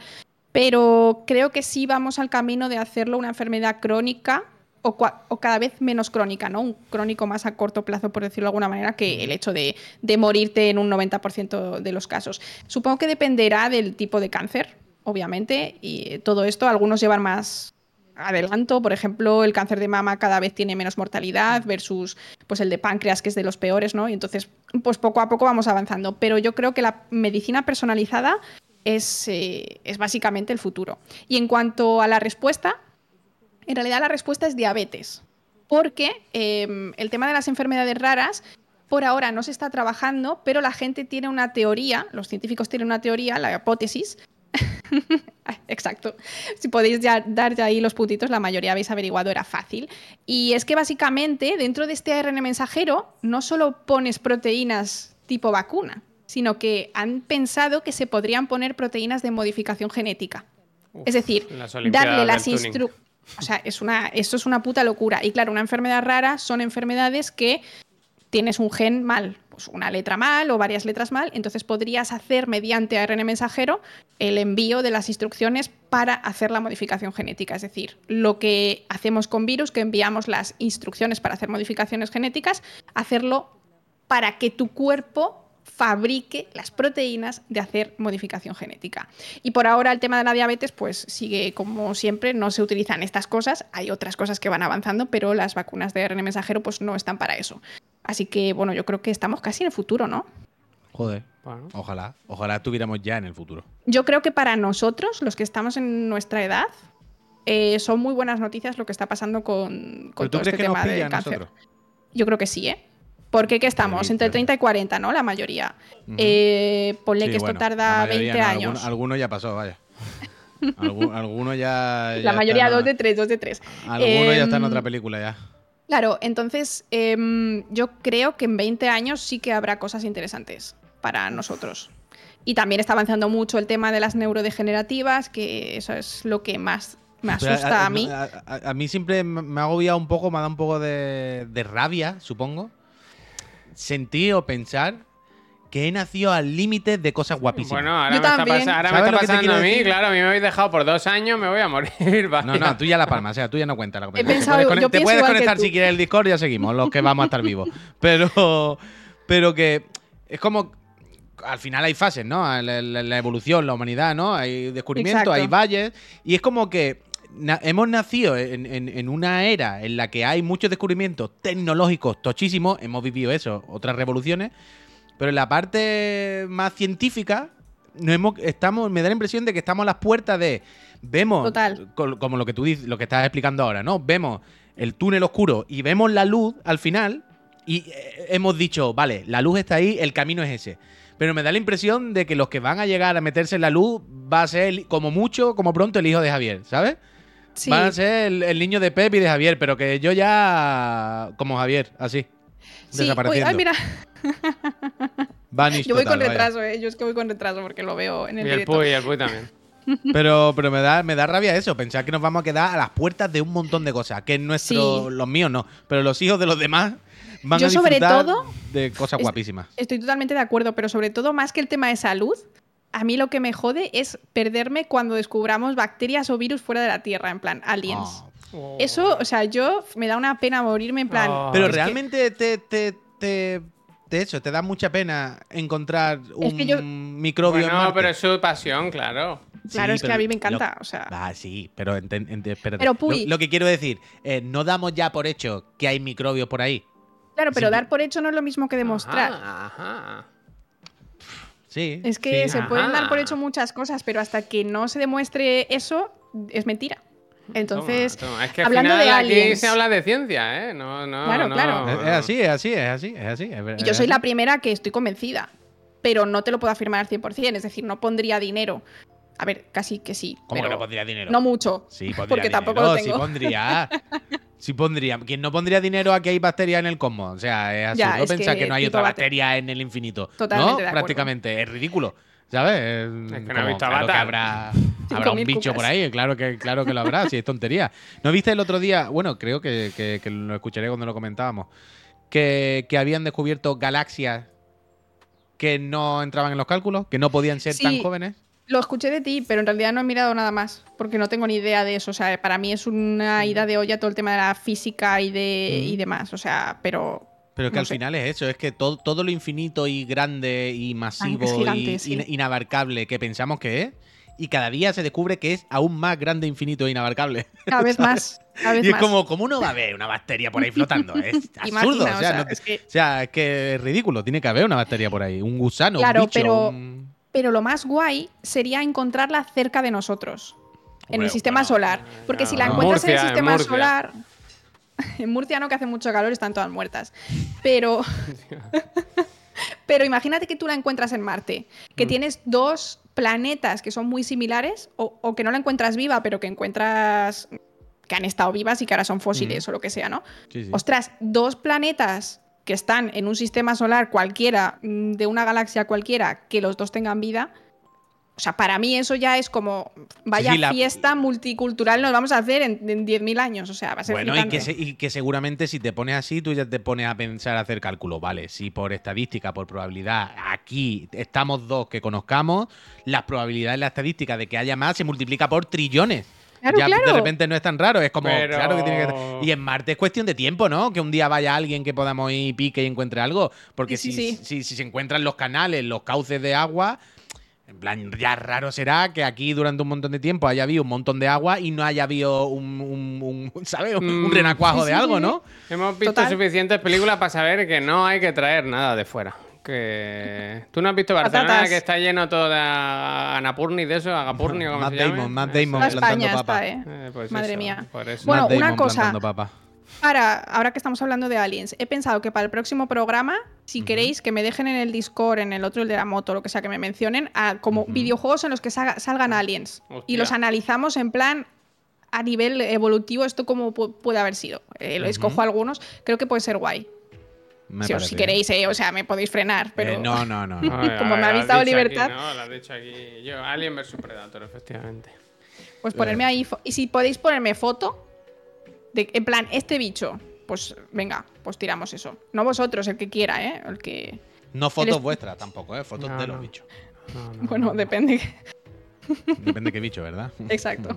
Pero creo que sí vamos al camino de hacerlo una enfermedad crónica o, o cada vez menos crónica, ¿no? Un crónico más a corto plazo, por decirlo de alguna manera, que el hecho de, de morirte en un 90% de los casos. Supongo que dependerá del tipo de cáncer, obviamente, y todo esto, algunos llevan más adelanto, por ejemplo, el cáncer de mama cada vez tiene menos mortalidad versus pues el de páncreas, que es de los peores, ¿no? Y entonces, pues poco a poco vamos avanzando. Pero yo creo que la medicina personalizada es, eh, es básicamente el futuro. Y en cuanto a la respuesta, en realidad la respuesta es diabetes. Porque em, el tema de las enfermedades raras por ahora no se está trabajando, pero la gente tiene una teoría, los científicos tienen una teoría, la hipótesis. Exacto. Si podéis ya dar ya ahí los puntitos, la mayoría habéis averiguado, era fácil. Y es que básicamente dentro de este ARN mensajero no solo pones proteínas tipo vacuna, sino que han pensado que se podrían poner proteínas de modificación genética. es decir, darle las instrucciones. O sea, es una, esto es una puta locura. Y claro, una enfermedad rara son enfermedades que tienes un gen mal, pues una letra mal o varias letras mal, entonces podrías hacer mediante ARN mensajero el envío de las instrucciones para hacer la modificación genética. Es decir, lo que hacemos con virus, que enviamos las instrucciones para hacer modificaciones genéticas, hacerlo para que tu cuerpo fabrique las proteínas de hacer modificación genética. Y por ahora el tema de la diabetes pues sigue como siempre, no se utilizan estas cosas, hay otras cosas que van avanzando, pero las vacunas de ARN mensajero pues no están para eso. Así que, bueno, yo creo que estamos casi en el futuro, ¿no? Joder. Ojalá, ojalá estuviéramos ya en el futuro. Yo creo que para nosotros, los que estamos en nuestra edad, eh, son muy buenas noticias lo que está pasando con, todo este tema del cáncer. Yo creo que sí, ¿eh? Porque ¿qué estamos? Entre 30 y 40, ¿no? La mayoría. Eh, ponle que esto tarda 20 años. Alguno, ya pasó, vaya. alguno ya, La mayoría, dos de tres, dos de tres. Alguno ya está en em, otra película ya. Claro, entonces em, yo creo que en 20 años sí que habrá cosas interesantes para nosotros. Y también está avanzando mucho el tema de las neurodegenerativas, que eso es lo que más me asusta a, mí. A, mí siempre me ha agobiado un poco, me ha dado un poco de, de rabia, supongo. Sentir o pensar que he nacido al límite de cosas guapísimas. Bueno, ahora me está, pasando a mí, claro, a mí me habéis dejado por dos años, me voy a morir. No, no, tú ya la palma, o sea, tú ya no cuentas la conversación. te puedes conectar si quieres el Discord y ya seguimos, los que vamos a estar vivos. Pero, pero que es como al final hay fases, ¿no? La, evolución, la humanidad, ¿no? Hay descubrimientos, hay valles. Y es como que hemos nacido en, una era en la que hay muchos descubrimientos tecnológicos tochísimos. Hemos vivido eso, otras revoluciones. Pero en la parte más científica, no hemos, estamos, me da la impresión de que estamos a las puertas de. Vemos, como lo que tú dices, lo que estás explicando ahora, ¿no? Vemos el túnel oscuro y vemos la luz al final y eh, hemos dicho, vale, la luz está ahí, el camino es ese. Pero me da la impresión de que los que van a llegar a meterse en la luz va a ser, como mucho, como pronto, el hijo de Javier, ¿sabes? Sí. Van a ser el, niño de Pep y de Javier, pero que yo ya. como Javier, así. Sí. Desapareciendo. ay, mira. Yo voy con retraso, eh. Yo es que voy con retraso porque lo veo en el Y el Puy, el Puy también. Pero, pero me, da, me da rabia eso, pensar que nos vamos a quedar a las puertas de un montón de cosas. Que nuestro, los míos no, pero los hijos de los demás van a sobre todo, de cosas guapísimas. Estoy totalmente de acuerdo, pero sobre todo, más que el tema de salud, a mí lo que me jode es perderme cuando descubramos bacterias o virus fuera de la Tierra, en plan aliens. Oh. Eso, o sea, yo me da una pena morirme en plan. Pero realmente te, te, te de hecho, te da mucha pena encontrar un microbio No, pero es su pasión, claro. Claro, es que a mí me encanta, o sea... Ah, sí, pero, pero lo, que quiero decir, eh, no damos ya por hecho que hay microbios por ahí. Claro, pero dar por hecho no es lo mismo que demostrar. Ajá, Sí. Es que se pueden dar por hecho muchas cosas, pero hasta que no se demuestre eso, es mentira. Entonces, Es que hablando de aquí se habla de ciencia, ¿eh? No, no, claro, claro. Es, así, es así, es así, es así. y yo soy la primera que estoy convencida, pero no te lo puedo afirmar al 100%, es decir, no pondría dinero. A ver, casi que sí. ¿Cómo que no pondría dinero? No mucho. Sí, pondría porque tampoco lo tengo. Sí pondría. sí pondría. ¿Quién no pondría dinero a que hay bacterias en el cosmos? O sea, es absurdo pensar que, no hay otra bacteria en el infinito. Totalmente. ¿no? Prácticamente. Es ridículo. ¿Sabes? Es que no he visto claro que habrá, habrá un bicho por ahí, claro que, claro que lo habrá, si es tontería. ¿No viste el otro día? Bueno, creo que, lo escucharé cuando lo comentábamos. Que, habían descubierto galaxias que no entraban en los cálculos, que no podían ser tan jóvenes. Lo escuché de ti, pero en realidad no he mirado nada más, porque no tengo ni idea de eso. O sea, para mí es una ida de olla todo el tema de la física y, de, y demás. O sea, pero pero que al final es eso, es que todo, todo lo infinito y grande y masivo y inabarcable que pensamos que es, y cada día se descubre que es aún más grande, infinito e inabarcable. Cada vez más. Cada vez Y es más. como, ¿cómo no va a haber una bacteria por ahí flotando? Es absurdo. o, sea, no- es que- o sea, es que es ridículo. Tiene que haber una bacteria por ahí. Un gusano, Claro, un bicho. pero- un- Pero lo más guay sería encontrarla cerca de nosotros. en el sistema bueno, solar. Porque si la en encuentras en el sistema solar. En Murcia no, que hace mucho calor, están todas muertas. Pero. Pero imagínate que tú la encuentras en Marte, que Mm. tienes dos planetas que son muy similares, o, o que no la encuentras viva, pero que encuentras que han estado vivas y que ahora son fósiles o lo que sea, ¿no? Sí, sí. Ostras, dos planetas que están en un sistema solar cualquiera, mm, de una galaxia cualquiera, que los dos tengan vida. O sea, para mí eso ya es como, vaya sí, la- fiesta multicultural nos vamos a hacer en, en 10.000 años. O sea, va a ser Bueno, y que, se- y que seguramente si te pones así, tú ya te pones a pensar, a hacer cálculo. Vale, si por estadística, por probabilidad, aquí estamos dos que conozcamos, las probabilidades la estadística de que haya más se multiplica por trillones. Claro, ya de claro. repente no es tan raro, es como, Pero- claro que tiene que... Y en Marte es cuestión de tiempo, ¿no? Que un día vaya alguien que podamos ir pique y encuentre algo. Porque Sí, si, sí, sí. Si, si se encuentran los canales, los cauces de agua, en plan, ya raro será que aquí durante un montón de tiempo haya habido un montón de agua y no haya habido un, un- un- ¿sabes? Un, un Mm. renacuajo Sí, de algo, ¿no? Hemos visto Total. suficientes películas para saber que no hay que traer nada de fuera. Que... ¿Tú no has visto Barcelona Patatas. que está lleno todo de Anapurni de eso? Agapurni o como Matt se llame? Damon, Matt. Damon plantando España papa. está, ¿eh? Eh, pues Madre eso, mía. por eso. Bueno, Matt una cosa. plantando papa. Ahora, ahora que estamos hablando de aliens, he pensado que para el próximo programa, si queréis, que me dejen en el Discord, en el otro, el de la moto, lo que sea, que me mencionen, a- como videojuegos en los que sa- salgan aliens. Y Hostia. los analizamos en plan a nivel evolutivo, esto cómo pu- puede haber sido. Eh, lo escojo algunos, creo que puede ser guay. Si, si queréis, eh, o sea, me podéis frenar, pero... Eh, no, no, no. no. Ay, Como a me has dado dicho aquí, libertad. no, lo has dicho aquí. Yo, Alien vs Predator, efectivamente. Pues ponerme ahí. fo- Y si podéis ponerme foto, de, en plan, este bicho, pues venga, pues tiramos eso. No vosotros, el que quiera, ¿eh? El que. No fotos vuestras tampoco, ¿eh? Fotos No, de los bichos. No, no, Bueno, no. depende. Depende qué bicho, ¿verdad? Exacto.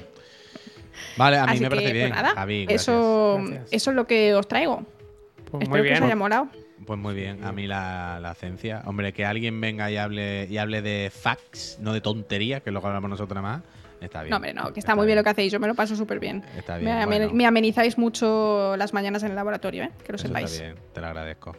Vale, a mí Así me parece que, bien. pues nada, Javi, gracias. eso, Gracias. eso es lo que os traigo. Pues Espero muy que bien. os haya molado. Pues muy bien, a mí la, la ciencia. Hombre, que alguien venga y hable, y hable de facts, no de tonterías, que es lo que hablamos nosotros nada más, está bien. No, hombre, no, que está muy bien lo que hacéis. Yo me lo paso súper bien. Está Me, bien, bueno. me amenizáis mucho las mañanas en el laboratorio, ¿eh? Que lo Eso sepáis. está bien, te lo agradezco.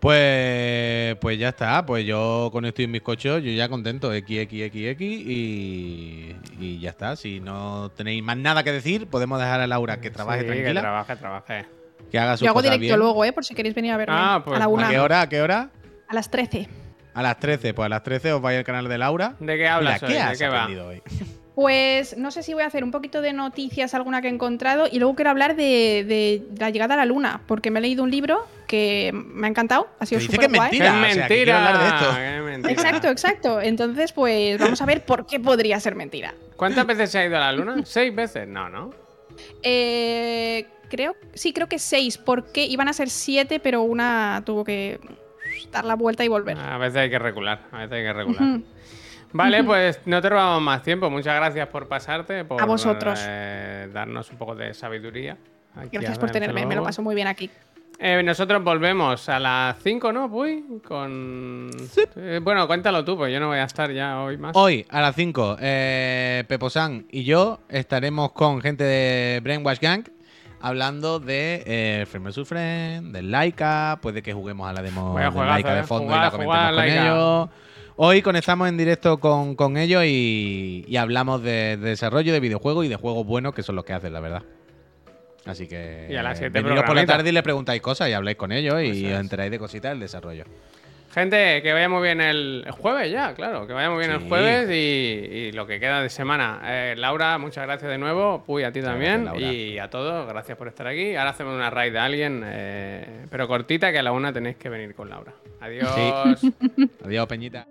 Pues, pues ya está, pues yo con esto y mis cochos, yo ya contento, XXXX y, y ya está. Si no tenéis más nada que decir, podemos dejar a Laura que trabaje Sí, Que tranquila, trabaje, trabaje. que haga sus Yo hago directo bien. luego, ¿eh? Por si queréis venir a verme. Ah, pues, a la ¿a una. ¿A qué hora? ¿A qué hora? A las 13. A las 13, pues a las 13 os vais al canal de Laura. ¿De qué hablas Mira, hoy? ¿qué ¿De qué va? hoy? Pues no sé si voy a hacer un poquito de noticias, alguna que he encontrado, y luego quiero hablar de, de la llegada a la luna, porque me he leído un libro que me ha encantado, ha sido Que que súper es guay. ¡Qué Mira, o sea, que mentira! hablar de esto. ¡Qué mentira! Exacto, exacto. Entonces, pues vamos a ver por qué podría ser mentira. ¿Cuántas veces se ha ido a la luna? ¿Seis veces? No, ¿no? Eh, creo, sí, creo que seis, porque iban a ser siete, pero una tuvo que dar la vuelta y volver. A veces hay que regular, a veces hay que regular. Vale, pues no te robamos más tiempo. Muchas gracias por pasarte, por A vosotros. eh, darnos un poco de sabiduría. aquí Gracias por tenerme, me lo paso muy bien aquí. Eh, nosotros volvemos a las 5, ¿no, Puy? Con... Eh, bueno, cuéntalo tú, pues yo no voy a estar ya hoy más. Hoy a las 5, eh, Pepo San y yo estaremos con gente de Brainwash Gang hablando de eh, vs. Friend, del Laika, puede que juguemos a la demo juegazo, Laika de fondo y la comentemos con ellos. Hoy conectamos en directo con, con ellos y, y hablamos de, de desarrollo de videojuegos y de juegos buenos, que son los que hacen, la verdad. Así que Y a las siete veniros por la tarde y le preguntáis cosas y habláis con ellos y os enteráis de cositas del desarrollo. Gente, que vaya muy bien el, el jueves ya, claro, que vaya muy bien Sí. el jueves y, y lo que queda de semana. Eh, Laura, muchas gracias de nuevo. Puy, a ti Muchas también. gracias, y a todos, gracias por estar aquí. Ahora hacemos una raid de alguien, eh, pero cortita, que a la una tenéis que venir con Laura. Adiós. Adiós, Peñita.